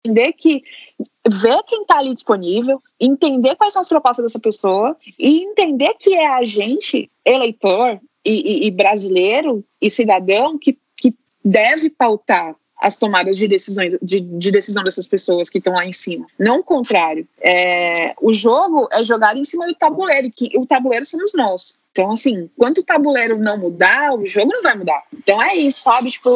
entender que ver quem está ali disponível, entender quais são as propostas dessa pessoa e entender que é a gente, eleitor e, e, brasileiro e cidadão, que, que deve pautar as tomadas de, decisões, de, de decisão dessas pessoas que estão lá em cima. Não o contrário. É, o jogo é jogar em cima do tabuleiro, que o tabuleiro somos nós. Então, assim, quando o tabuleiro não mudar, o jogo não vai mudar. Então é isso, sabe? Tipo,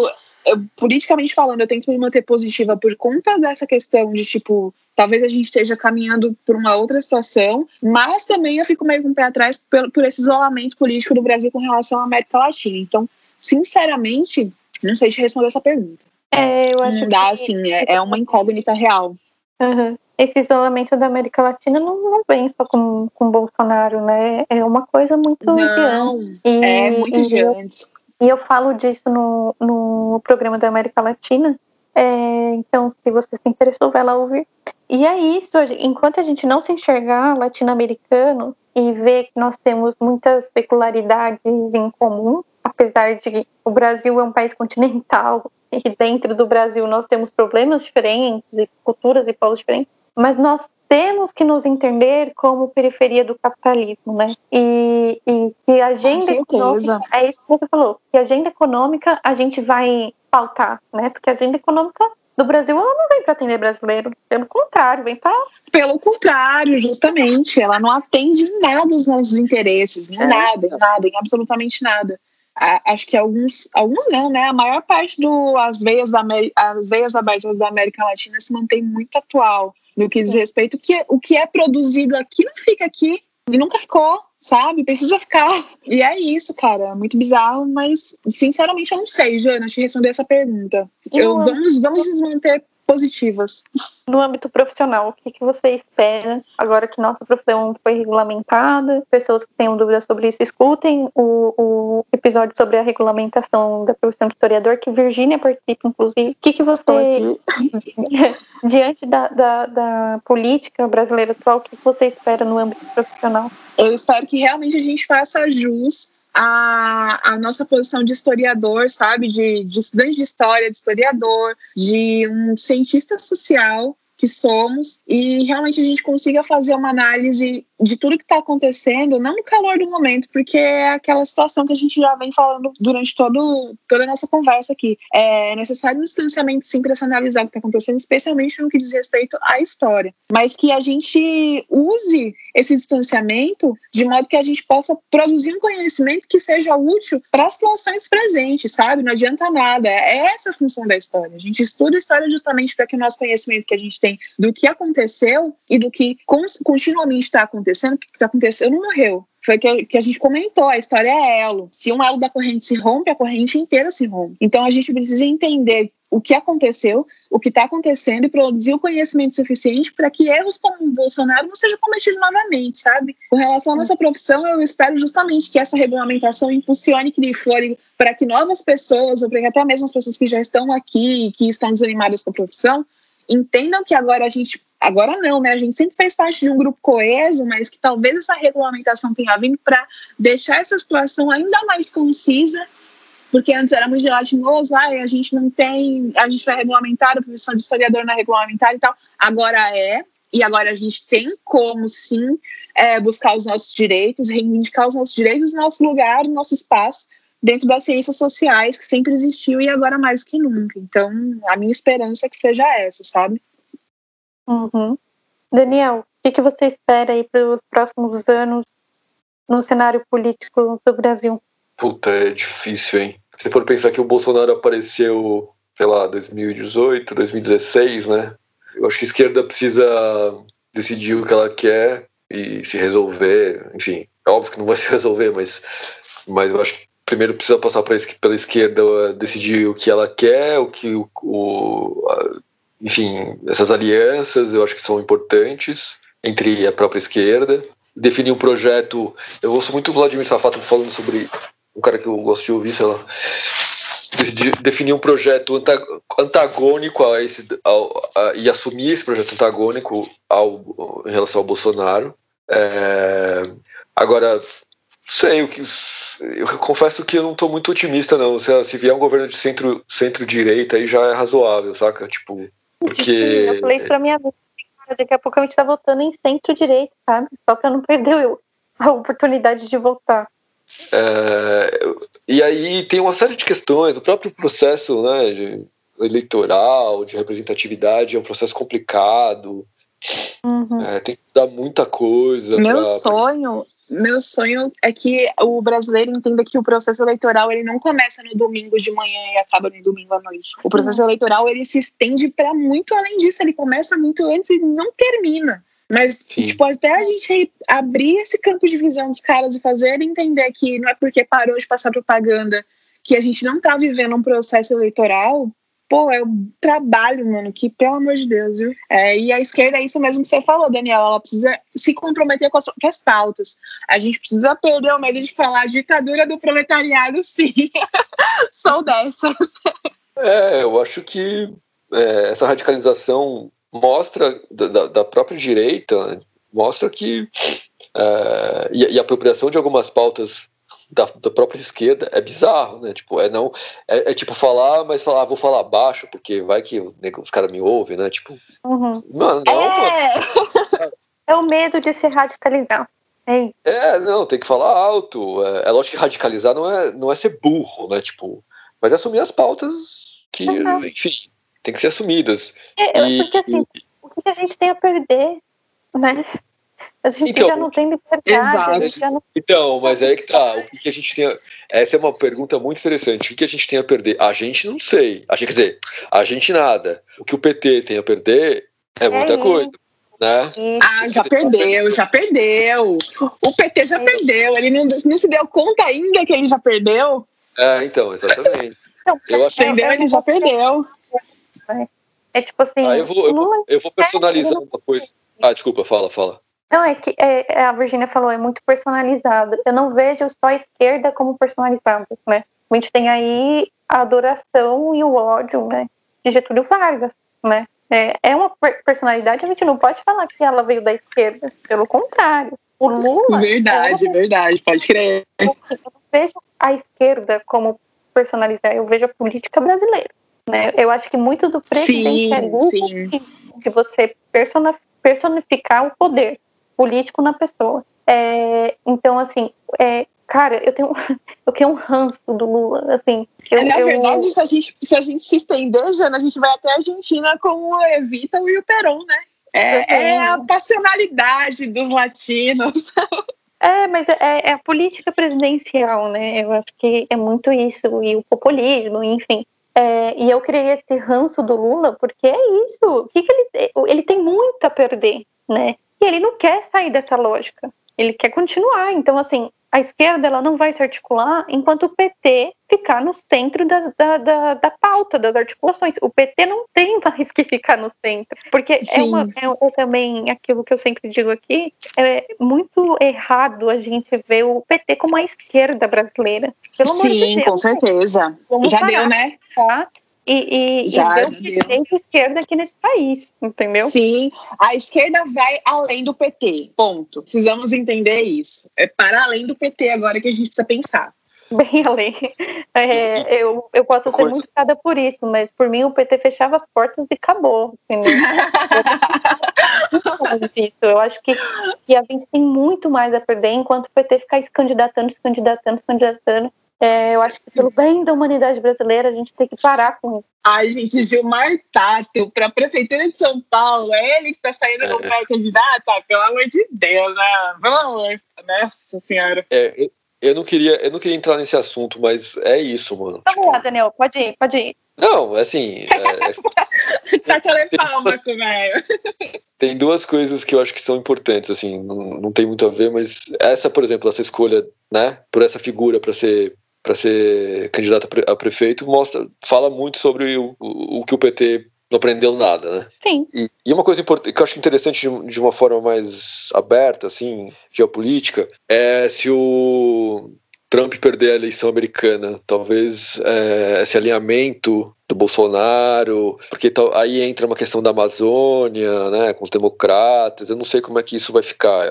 eu, politicamente falando, eu tento me manter positiva por conta dessa questão de, tipo, talvez a gente esteja caminhando por uma outra situação, mas também eu fico meio com o pé atrás por, por esse isolamento político do Brasil com relação à América Latina. Então, sinceramente, não sei te responder essa pergunta. É, eu acho não dá, que... assim, é, é, uma incógnita real. Uhum. Esse isolamento da América Latina não, não vem só com, com Bolsonaro, né? É uma coisa muito não, é muito antes. E eu falo disso no, no programa da América Latina. É, então, se você se interessou, vai lá ouvir. E é isso, enquanto a gente não se enxergar latino-americano e ver que nós temos muitas peculiaridades em comum, apesar de que o Brasil é um país continental e dentro do Brasil nós temos problemas diferentes, e culturas e povos diferentes, mas nós temos que nos entender como periferia do capitalismo, né? E, e que a agenda econômica, é isso que você falou, que a agenda econômica a gente vai pautar, né? Porque a agenda econômica do Brasil ela não vem para atender brasileiro, pelo contrário, vem para. Pelo contrário, justamente, ela não atende em nada os nossos interesses, em é. nada, em nada, em absolutamente nada. acho que alguns, alguns não, né? A maior parte das veias, da, as veias abertas da América Latina se mantém muito atual no que diz respeito que o que é produzido aqui não fica aqui e nunca ficou, sabe? Precisa ficar. E é isso, cara. Muito bizarro, mas sinceramente eu não sei, Jana, te responder essa pergunta. Eu, vamos, vamos nos manter positivas. No âmbito profissional, o que, que você espera agora que nossa profissão foi regulamentada? Pessoas que tenham dúvidas sobre isso, escutem o, o episódio sobre a regulamentação da profissão de historiador, que Virgínia participa, inclusive. O que, que você, diante da, da, da, política brasileira atual, o que você espera no âmbito profissional? Eu espero que realmente a gente faça jus a, a nossa posição de historiador, sabe? De, de estudante de história, de historiador, de um cientista social que somos e realmente a gente consiga fazer uma análise de tudo que está acontecendo, não no calor do momento, porque é aquela situação que a gente já vem falando durante todo, toda a nossa conversa aqui. É necessário um distanciamento sim para se analisar o que está acontecendo, especialmente no que diz respeito à história, mas que a gente use esse distanciamento de modo que a gente possa produzir um conhecimento que seja útil para as situações presentes, sabe? Não adianta nada. É essa a função da história. A gente estuda a história justamente para que o nosso conhecimento que a gente tem do que aconteceu e do que continuamente está acontecendo, o que está acontecendo não morreu. Foi que, que a gente comentou, a história é elo. Se um elo da corrente se rompe, a corrente inteira se rompe. Então a gente precisa entender o que aconteceu, o que está acontecendo e produzir o conhecimento suficiente para que erros como o Bolsonaro não sejam cometidos novamente, sabe? Com relação à nossa profissão, eu espero justamente que essa regulamentação impulsione que fôlego para que novas pessoas, ou para que até mesmo as pessoas que já estão aqui, que estão desanimadas com a profissão, entendam que agora a gente agora não, né? A gente sempre fez parte de um grupo coeso, mas que talvez essa regulamentação tenha vindo para deixar essa situação ainda mais concisa porque antes era muito gelatinoso, ah, a gente não tem, a gente vai regulamentar, a profissão de historiador não é regulamentar e tal. Agora é, e agora a gente tem como sim é, buscar os nossos direitos, reivindicar os nossos direitos, nosso lugar, nosso espaço dentro das ciências sociais que sempre existiu e agora mais que nunca. Então, a minha esperança é que seja essa, sabe? Uhum. Daniel, o que, que você espera aí para os próximos anos no cenário político do Brasil? Puta, é difícil, hein? Se for pensar que o Bolsonaro apareceu, sei lá, 2018, 2016, né? Eu acho que a esquerda precisa decidir o que ela quer e se resolver. Enfim, é óbvio que não vai se resolver, mas, mas eu acho que primeiro precisa passar pela esquerda decidir o que ela quer, o que o, o a, enfim, essas alianças eu acho que são importantes entre a própria esquerda. Definir um projeto. Eu ouço muito o Vladimir Safato falando sobre um cara que eu gosto de ouvir, sei lá, de, definir um projeto antagônico a esse ao, a, e assumir esse projeto antagônico ao, em relação ao Bolsonaro. É, agora, sei o que eu confesso que eu não estou muito otimista não. Se, se vier um governo de centro centro-direita aí já é razoável, saca? Tipo, porque eu falei isso para minha amiga. Daqui a pouco a gente tá votando em centro-direita, sabe? Só para não perder a oportunidade de votar. É, e aí tem uma série de questões, o próprio processo né, de, eleitoral, de representatividade, é um processo complicado. Uhum. É, tem que dar muita coisa. Meu pra... sonho, meu sonho é que o brasileiro entenda que o processo eleitoral ele não começa no domingo de manhã e acaba no domingo à noite. O processo uhum. eleitoral ele se estende para muito além disso. Ele começa muito antes e não termina. Mas, Sim. tipo, até a gente abrir esse campo de visão dos caras e fazer entender que não é porque parou de passar propaganda que a gente não tá vivendo um processo eleitoral, pô, é um trabalho, mano, que pelo amor de Deus, viu? É, e a esquerda é isso mesmo que você falou, Daniel, ela precisa se comprometer com as, com as pautas. A gente precisa perder o medo de falar ditadura do proletariado, sim. Sou dessas. É, eu acho que é, essa radicalização mostra da, da própria direita mostra que é, e, e, a apropriação de algumas pautas da, da, própria esquerda é bizarro, né? Tipo, é não é, é tipo falar, mas falar, ah, vou falar baixo porque vai que né, os caras me ouvem, né? Tipo, uhum. mano, não, é. Mano. é o medo de se radicalizar. É, é não, tem que falar alto. É, é lógico que radicalizar não é, não é ser burro, né? Tipo, mas é assumir as pautas que, uhum. enfim, tem que ser assumidas. É, e, porque assim, e... o que a gente tem a perder, né? A gente então, já não tem liberdade. Não... Então, mas é que tá. O que a gente tem. A... Essa é uma pergunta muito interessante. O que a gente tem a perder? A gente não sei. A gente, quer dizer, a gente nada. O que o PT tem a perder é muita é coisa. Né? Ah, já perdeu, já perdeu. O PT já é. perdeu. Ele não, não se deu conta ainda que ele já perdeu. É, então, exatamente. Não, eu acho Entendeu? Ele já perdeu. É tipo assim. Ah, eu, vou, eu, vou, eu vou personalizar uma coisa. Ah, desculpa, fala, fala. Não, é que é, é, a Virginia falou, é muito personalizado. Eu não vejo só a esquerda como personalizado, né? A gente tem aí a adoração e o ódio, né? De Getúlio Vargas, né? É, é uma personalidade, a gente não pode falar que ela veio da esquerda. Pelo contrário. O Lula. Verdade, é verdade, pode crer. Eu não vejo a esquerda como personalizar, eu vejo a política brasileira. Né? Eu acho que muito do presidencialismo sim. de você personificar o poder político na pessoa. É, então, assim, é, cara, eu tenho, eu tenho um ranço do Lula, assim. Eu, é, na eu... verdade, se a, gente, se a gente se estender, Jana, a gente vai até a Argentina com o Evita e o Peron, né? É, é a passionalidade dos latinos. É, mas é, é, a política presidencial, né? Eu acho que é muito isso, e o populismo, enfim. É, e eu criei esse ranço do Lula porque é isso. O que, que ele, ele tem muito a perder, né? E ele não quer sair dessa lógica. Ele quer continuar. Então, assim, a esquerda ela não vai se articular enquanto o PT ficar no centro da, da, da, da, pauta, das articulações. O PT não tem mais que ficar no centro. Porque é, uma, é, é, também aquilo que eu sempre digo aqui: é muito errado a gente ver o PT como a esquerda brasileira. Pelo Sim, de Deus, com certeza. Já parar, deu, né? Tá? E, e, já, e ver o que tem de esquerda aqui nesse país, entendeu? Sim, a esquerda vai além do PT, ponto. Precisamos entender isso. É para além do PT agora que a gente precisa pensar. Bem além. É, eu, eu posso ser muito cada por isso, mas por mim o PT fechava as portas e acabou, entendeu? eu acho que, que a gente tem muito mais a perder enquanto o PT ficar se candidatando, se candidatando, se candidatando é, eu acho que pelo bem da humanidade brasileira a gente tem que parar com isso. Ai, gente, Gilmar Tato para a Prefeitura de São Paulo, é ele que está saindo como é. candidato? Ah, pelo amor de Deus, né? Pelo amor, nossa senhora. É, eu não queria, eu não queria entrar nesse assunto, mas é isso, mano. Vamos tipo... lá, Daniel, pode ir, pode ir. Não, assim. É, tá aquela palma com velho. Tem duas coisas que eu acho que são importantes, assim, não, não tem muito a ver, mas essa, por exemplo, essa escolha, né, por essa figura para ser para ser candidato a prefeito mostra fala muito sobre o, o, o, que o PT não aprendeu nada, né? Sim. E, e uma coisa importante que eu acho interessante de, de, uma forma mais aberta, assim, geopolítica, é se o Trump perder a eleição americana, talvez é, esse alinhamento do Bolsonaro, porque aí entra uma questão da Amazônia, né, com os democratas, eu não sei como é que isso vai ficar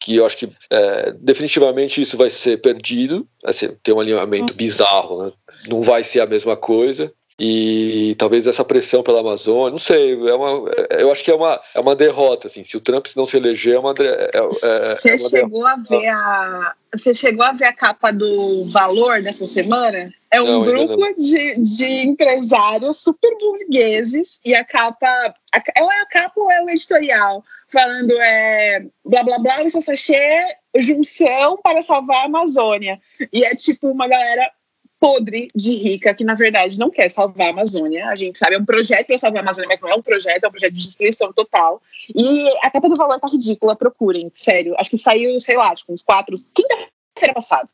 que eu acho que é, definitivamente isso vai ser perdido, assim, ter um alinhamento uhum. bizarro, né? não vai ser a mesma coisa. E talvez essa pressão pela Amazônia, não sei, é uma, eu acho que é uma, é uma derrota, assim, se o Trump não se eleger, é uma, é, é, Você é uma chegou derrota. a ver a você chegou a ver a capa do Valor dessa semana? É um não, grupo de, de empresários super burgueses e a capa, a, é a capa ou é o editorial? Falando é blá blá blá, o sachê, junção para salvar a Amazônia. E é tipo uma galera podre de rica que, na verdade, não quer salvar a Amazônia. A gente sabe, é um projeto para salvar a Amazônia, mas não é um projeto, é um projeto de destruição total. E a capa do valor tá ridícula, procurem, sério. Acho que saiu, sei lá, tipo, uns quatro. Quinta-feira passada.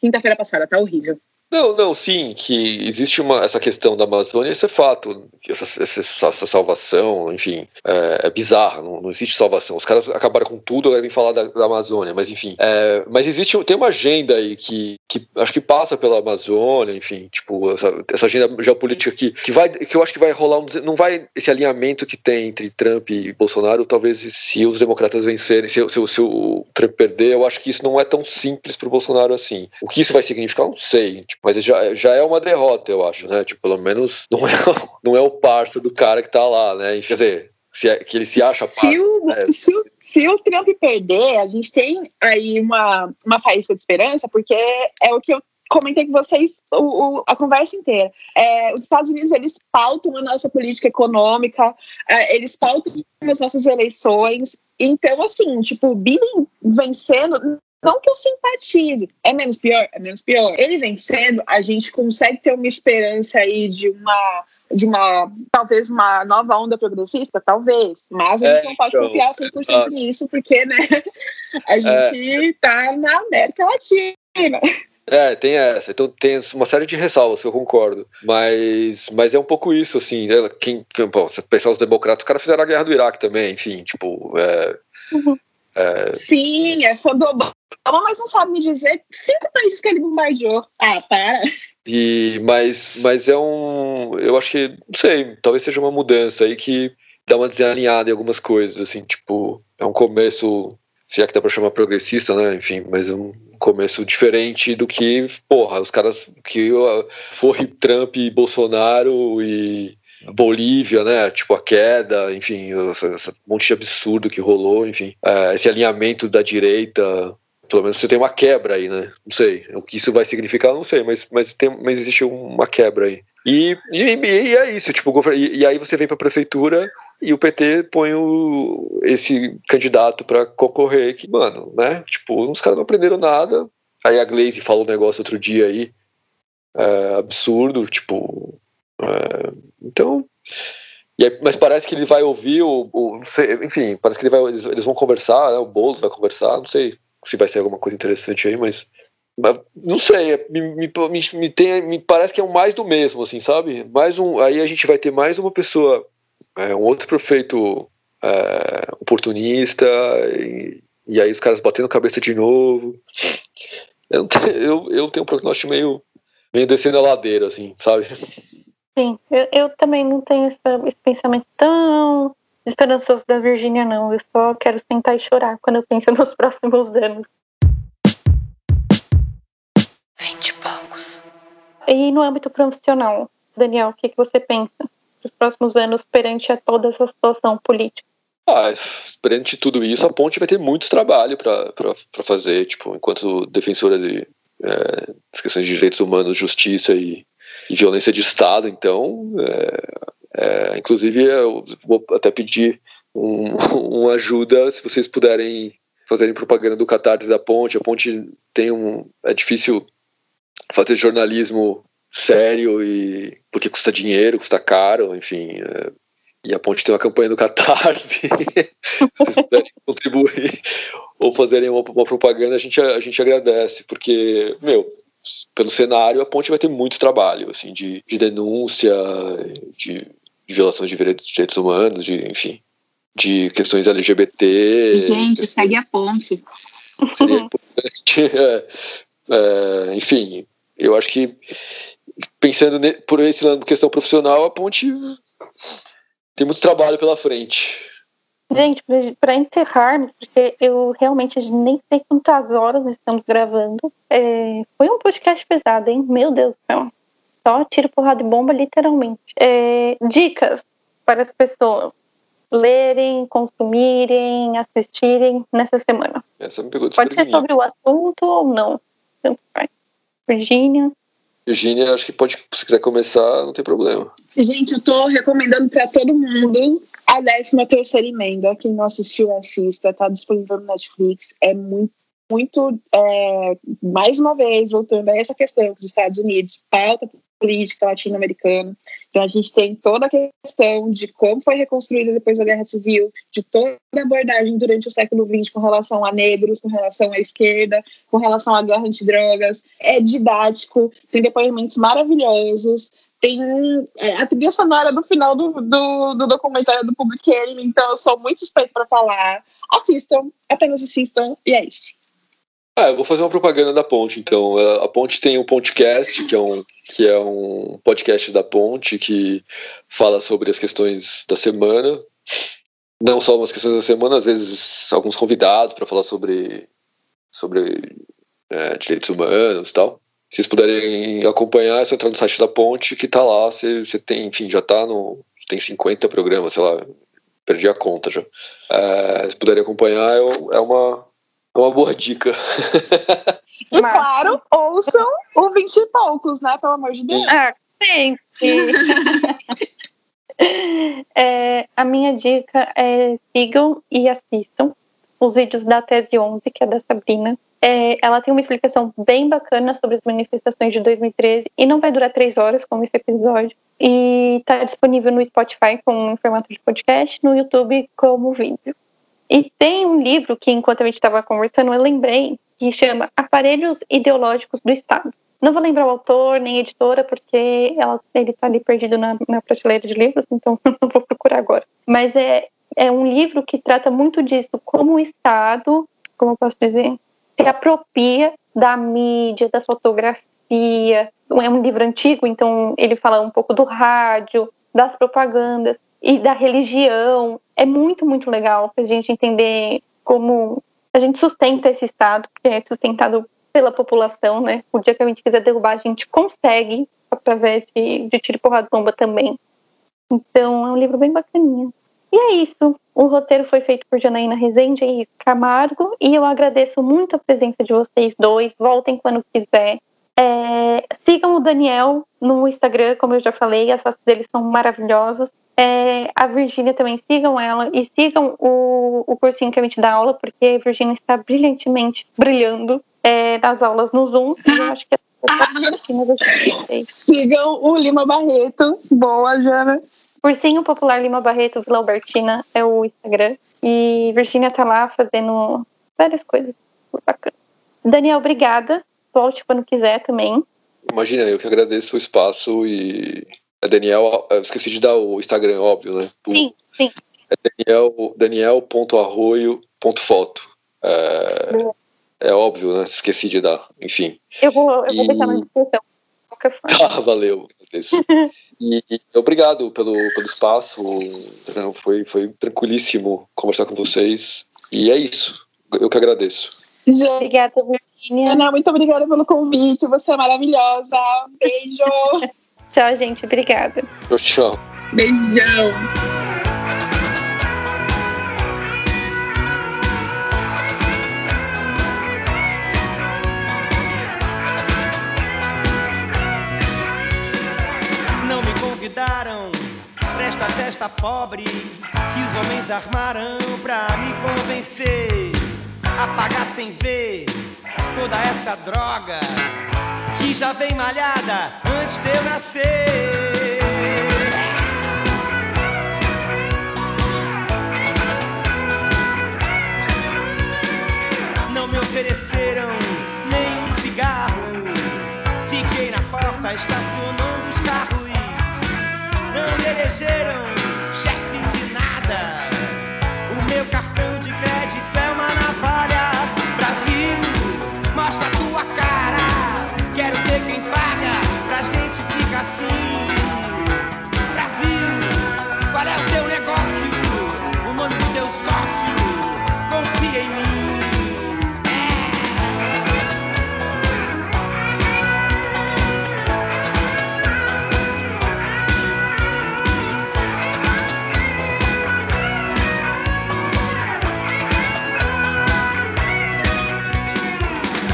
Quinta-feira passada, tá horrível. Não, não, sim, que existe uma, essa questão da Amazônia, esse é fato, essa, essa, essa salvação, enfim, é, é bizarra, não, não, existe salvação. Os caras acabaram com tudo, agora vem falar da, da Amazônia, mas enfim. É, mas existe, tem uma agenda aí que, que acho que passa pela Amazônia, enfim, tipo, essa, essa agenda geopolítica que, que, vai, que eu acho que vai rolar, um, não vai, esse alinhamento que tem entre Trump e Bolsonaro, talvez se os democratas vencerem, se, se, se o Trump perder, eu acho que isso não é tão simples para o Bolsonaro assim. O que isso vai significar, não sei, tipo, mas já, já é uma derrota, eu acho, né? Tipo, pelo menos não é, não é o parça do cara que tá lá, né? Quer dizer, se é, que ele se acha parça, se o, né? se, o, se o Trump perder, a gente tem aí uma, uma faísca de esperança, porque é o que eu comentei com vocês o, o, a conversa inteira. É, os Estados Unidos eles pautam a nossa política econômica, é, eles pautam as nossas eleições. Então, assim, tipo, o Biden vencendo não que eu simpatize. É menos pior? É menos pior. Ele vencendo, a gente consegue ter uma esperança aí de uma de uma, talvez uma nova onda progressista, talvez, mas a gente é, não pode então, confiar 100% nisso, porque, né, a gente está é. na América Latina. É, tem essa. Então tem uma série de ressalvas, eu concordo. Mas, mas é um pouco isso, assim. Né? Quem, bom, se pensar os democratas, os caras fizeram a guerra do Iraque também, enfim, tipo. É, uhum. é... Sim, é fã do Obama, mas não sabe me dizer cinco países que ele bombardeou. Ah, para. E, mas, mas é um. Eu acho que, não sei, talvez seja uma mudança aí que dá uma desalinhada em algumas coisas, assim, tipo, é um começo, se é que dá pra chamar progressista, né? Enfim, mas é um começo diferente do que, porra, os caras que foi Trump e Bolsonaro e Bolívia, né? Tipo a queda, enfim, esse monte de absurdo que rolou, enfim, é, esse alinhamento da direita pelo menos você tem uma quebra aí, né? Não sei. O que isso vai significar, não sei, mas, mas, tem, mas existe uma quebra aí. E, e, e é isso, tipo, e, e aí você vem para a prefeitura e o PT põe o, esse candidato para concorrer, que, mano, né? Tipo, os caras não aprenderam nada. Aí a Glaze falou um negócio outro dia aí, é, absurdo, tipo. É, então. Aí, mas parece que ele vai ouvir o. o sei, enfim, parece que ele vai, eles, eles vão conversar, né, o Boulos vai conversar, não sei se vai ser alguma coisa interessante aí, mas. mas não sei, me, me, me, tem, me parece que é mais do mesmo, assim, sabe? Mais um, aí a gente vai ter mais uma pessoa, é, um outro prefeito é, oportunista, e, e, aí os caras batendo cabeça de novo. Eu, eu, eu tenho um prognóstico meio, meio descendo a ladeira, assim, sabe? Sim, eu, eu também não tenho esse, esse pensamento tão esperançoso da Virgínia, não. Eu só quero sentar e chorar quando eu penso nos próximos anos. Vinte poucos. E no âmbito profissional, Daniel, o que, que você pensa dos próximos anos perante a toda essa situação política? Ah, perante tudo isso, a Ponte vai ter muito trabalho para fazer, tipo, enquanto defensora de é, das questões de direitos humanos, justiça e, e violência de Estado. Então, é, é, inclusive, eu vou até pedir um, uma ajuda, se vocês puderem fazerem propaganda do Catarse da Ponte. A Ponte tem um. É difícil fazer jornalismo sério e porque custa dinheiro, custa caro, enfim. É, e a Ponte tem uma campanha do Catarse. se vocês puderem contribuir ou fazerem uma, uma, propaganda, a gente, a gente agradece, porque, meu, pelo cenário, a Ponte vai ter muito trabalho, assim, de, de denúncia, de de violação de direitos humanos, de, enfim, de questões LGBT. Gente, segue a ponte. É, é, enfim, eu acho que pensando por esse lado questão profissional, a ponte tem muito trabalho pela frente. Gente, para encerrar, porque eu realmente nem sei quantas horas estamos gravando. É, foi um podcast pesado, hein? Meu Deus do céu. Só tiro, porrada e bomba, literalmente. É, dicas para as pessoas lerem, consumirem, assistirem nessa semana. Essa me pegou Pode ser sobre o assunto ou não. Tanto faz. Virgínia. Virgínia, acho que pode, se quiser começar, não tem problema. Gente, eu tô recomendando para todo mundo a 13 terceira emenda. Quem não assistiu, assista. Tá disponível no Netflix. É muito muito, é, mais uma vez, voltando a essa questão dos Estados Unidos, pauta política latino-americana. Então, a gente tem toda a questão de como foi reconstruída depois da Guerra Civil, de toda a abordagem durante o século XX com relação a negros, com relação à esquerda, com relação à guerra antidrogas. É didático, tem depoimentos maravilhosos. Tem é, a trilha sonora no final do, do, do documentário do Public Enemy, então eu sou muito suspeito para falar. Assistam, apenas assistam, e é isso. Ah, eu vou fazer uma propaganda da Ponte, então. A Ponte tem um podcast, que é um, que é um podcast da Ponte, que fala sobre as questões da semana. Não só as questões da semana, às vezes alguns convidados para falar sobre, sobre é, direitos humanos e tal. Se vocês puderem acompanhar, é só entrar no site da Ponte, que tá lá. Você, você tem, enfim, já tá no. Tem 50 programas, sei lá, perdi a conta já. É, se puderem acompanhar, é, é uma é uma boa dica. E claro, ouçam o 20 e poucos, né? Pelo amor de Deus. Ah, sim. é, a minha dica é sigam e assistam os vídeos da Tese 11, que é da Sabrina. É, ela tem uma explicação bem bacana sobre as manifestações de 2013 e não vai durar três horas, como esse episódio. E está disponível no Spotify com em formato de podcast, no YouTube como vídeo. E tem um livro que, enquanto a gente estava conversando, eu lembrei, que chama Aparelhos Ideológicos do Estado. Não vou lembrar o autor nem a editora, porque ela, ele está ali perdido na, na prateleira de livros, então não vou procurar agora. Mas é, é um livro que trata muito disso, como o Estado, como eu posso dizer, se apropria da mídia, da fotografia. É um livro antigo, então ele fala um pouco do rádio, das propagandas e da religião. É muito, muito legal para a gente entender como a gente sustenta esse Estado, que é sustentado pela população, né? O dia que a gente quiser derrubar, a gente consegue, através de, de tiro porrada bomba também. Então, é um livro bem bacaninha. E é isso. O roteiro foi feito por Janaína Rezende e Camargo, e eu agradeço muito a presença de vocês dois. Voltem quando quiser. É, sigam o Daniel no Instagram, como eu já falei, as fotos dele são maravilhosas. É, a Virgínia também, sigam ela e sigam o, o cursinho que a gente dá aula, porque a Virgínia está brilhantemente brilhando é, nas aulas no Zoom. E eu acho que é Sigam o Lima Barreto. Boa, Jana. Cursinho Popular Lima Barreto Vila Albertina é o Instagram. E Virgínia tá lá fazendo várias coisas bacana. Daniel, obrigada. Volte quando quiser também. Imagina, eu que agradeço o espaço e é Daniel, eu esqueci de dar o Instagram, óbvio, né? Sim, sim. É Daniel, daniel.arroio.foto. É, é óbvio, né? Esqueci de dar, enfim. Eu vou, eu e... vou deixar na descrição. Qualquer forma. Ah, valeu. e, e, obrigado pelo, pelo espaço. Foi, foi tranquilíssimo conversar com vocês. E é isso. Eu que agradeço. Obrigada, Virginia. Ana, muito obrigada pelo convite. Você é maravilhosa. Beijo. Tchau, gente. Obrigada. Tchau, tchau. Beijão. Não me convidaram pra esta festa pobre que os homens armaram pra me convencer a pagar sem ver toda essa droga que já vem malhada antes de eu nascer. Não me ofereceram nem um cigarro. Fiquei na porta estacionando os carros. Não me elegeram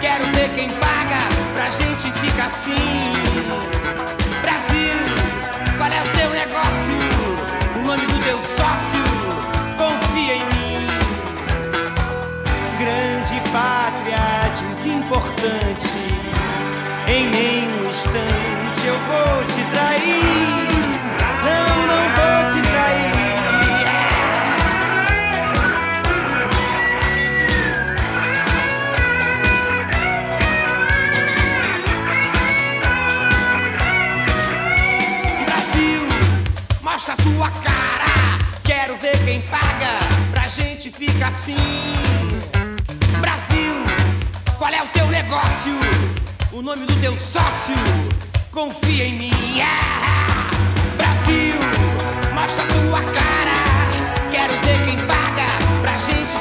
quero ver quem paga pra gente ficar assim. Brasil, qual é o teu negócio? O nome do teu sócio, confia em mim. Grande pátria, desimportante, em nenhum instante eu vou te mostra tua cara. Quero ver quem paga pra gente ficar assim. Brasil, qual é o teu negócio? O nome do teu sócio? Confia em mim. Brasil, mostra tua cara. Quero ver quem paga pra gente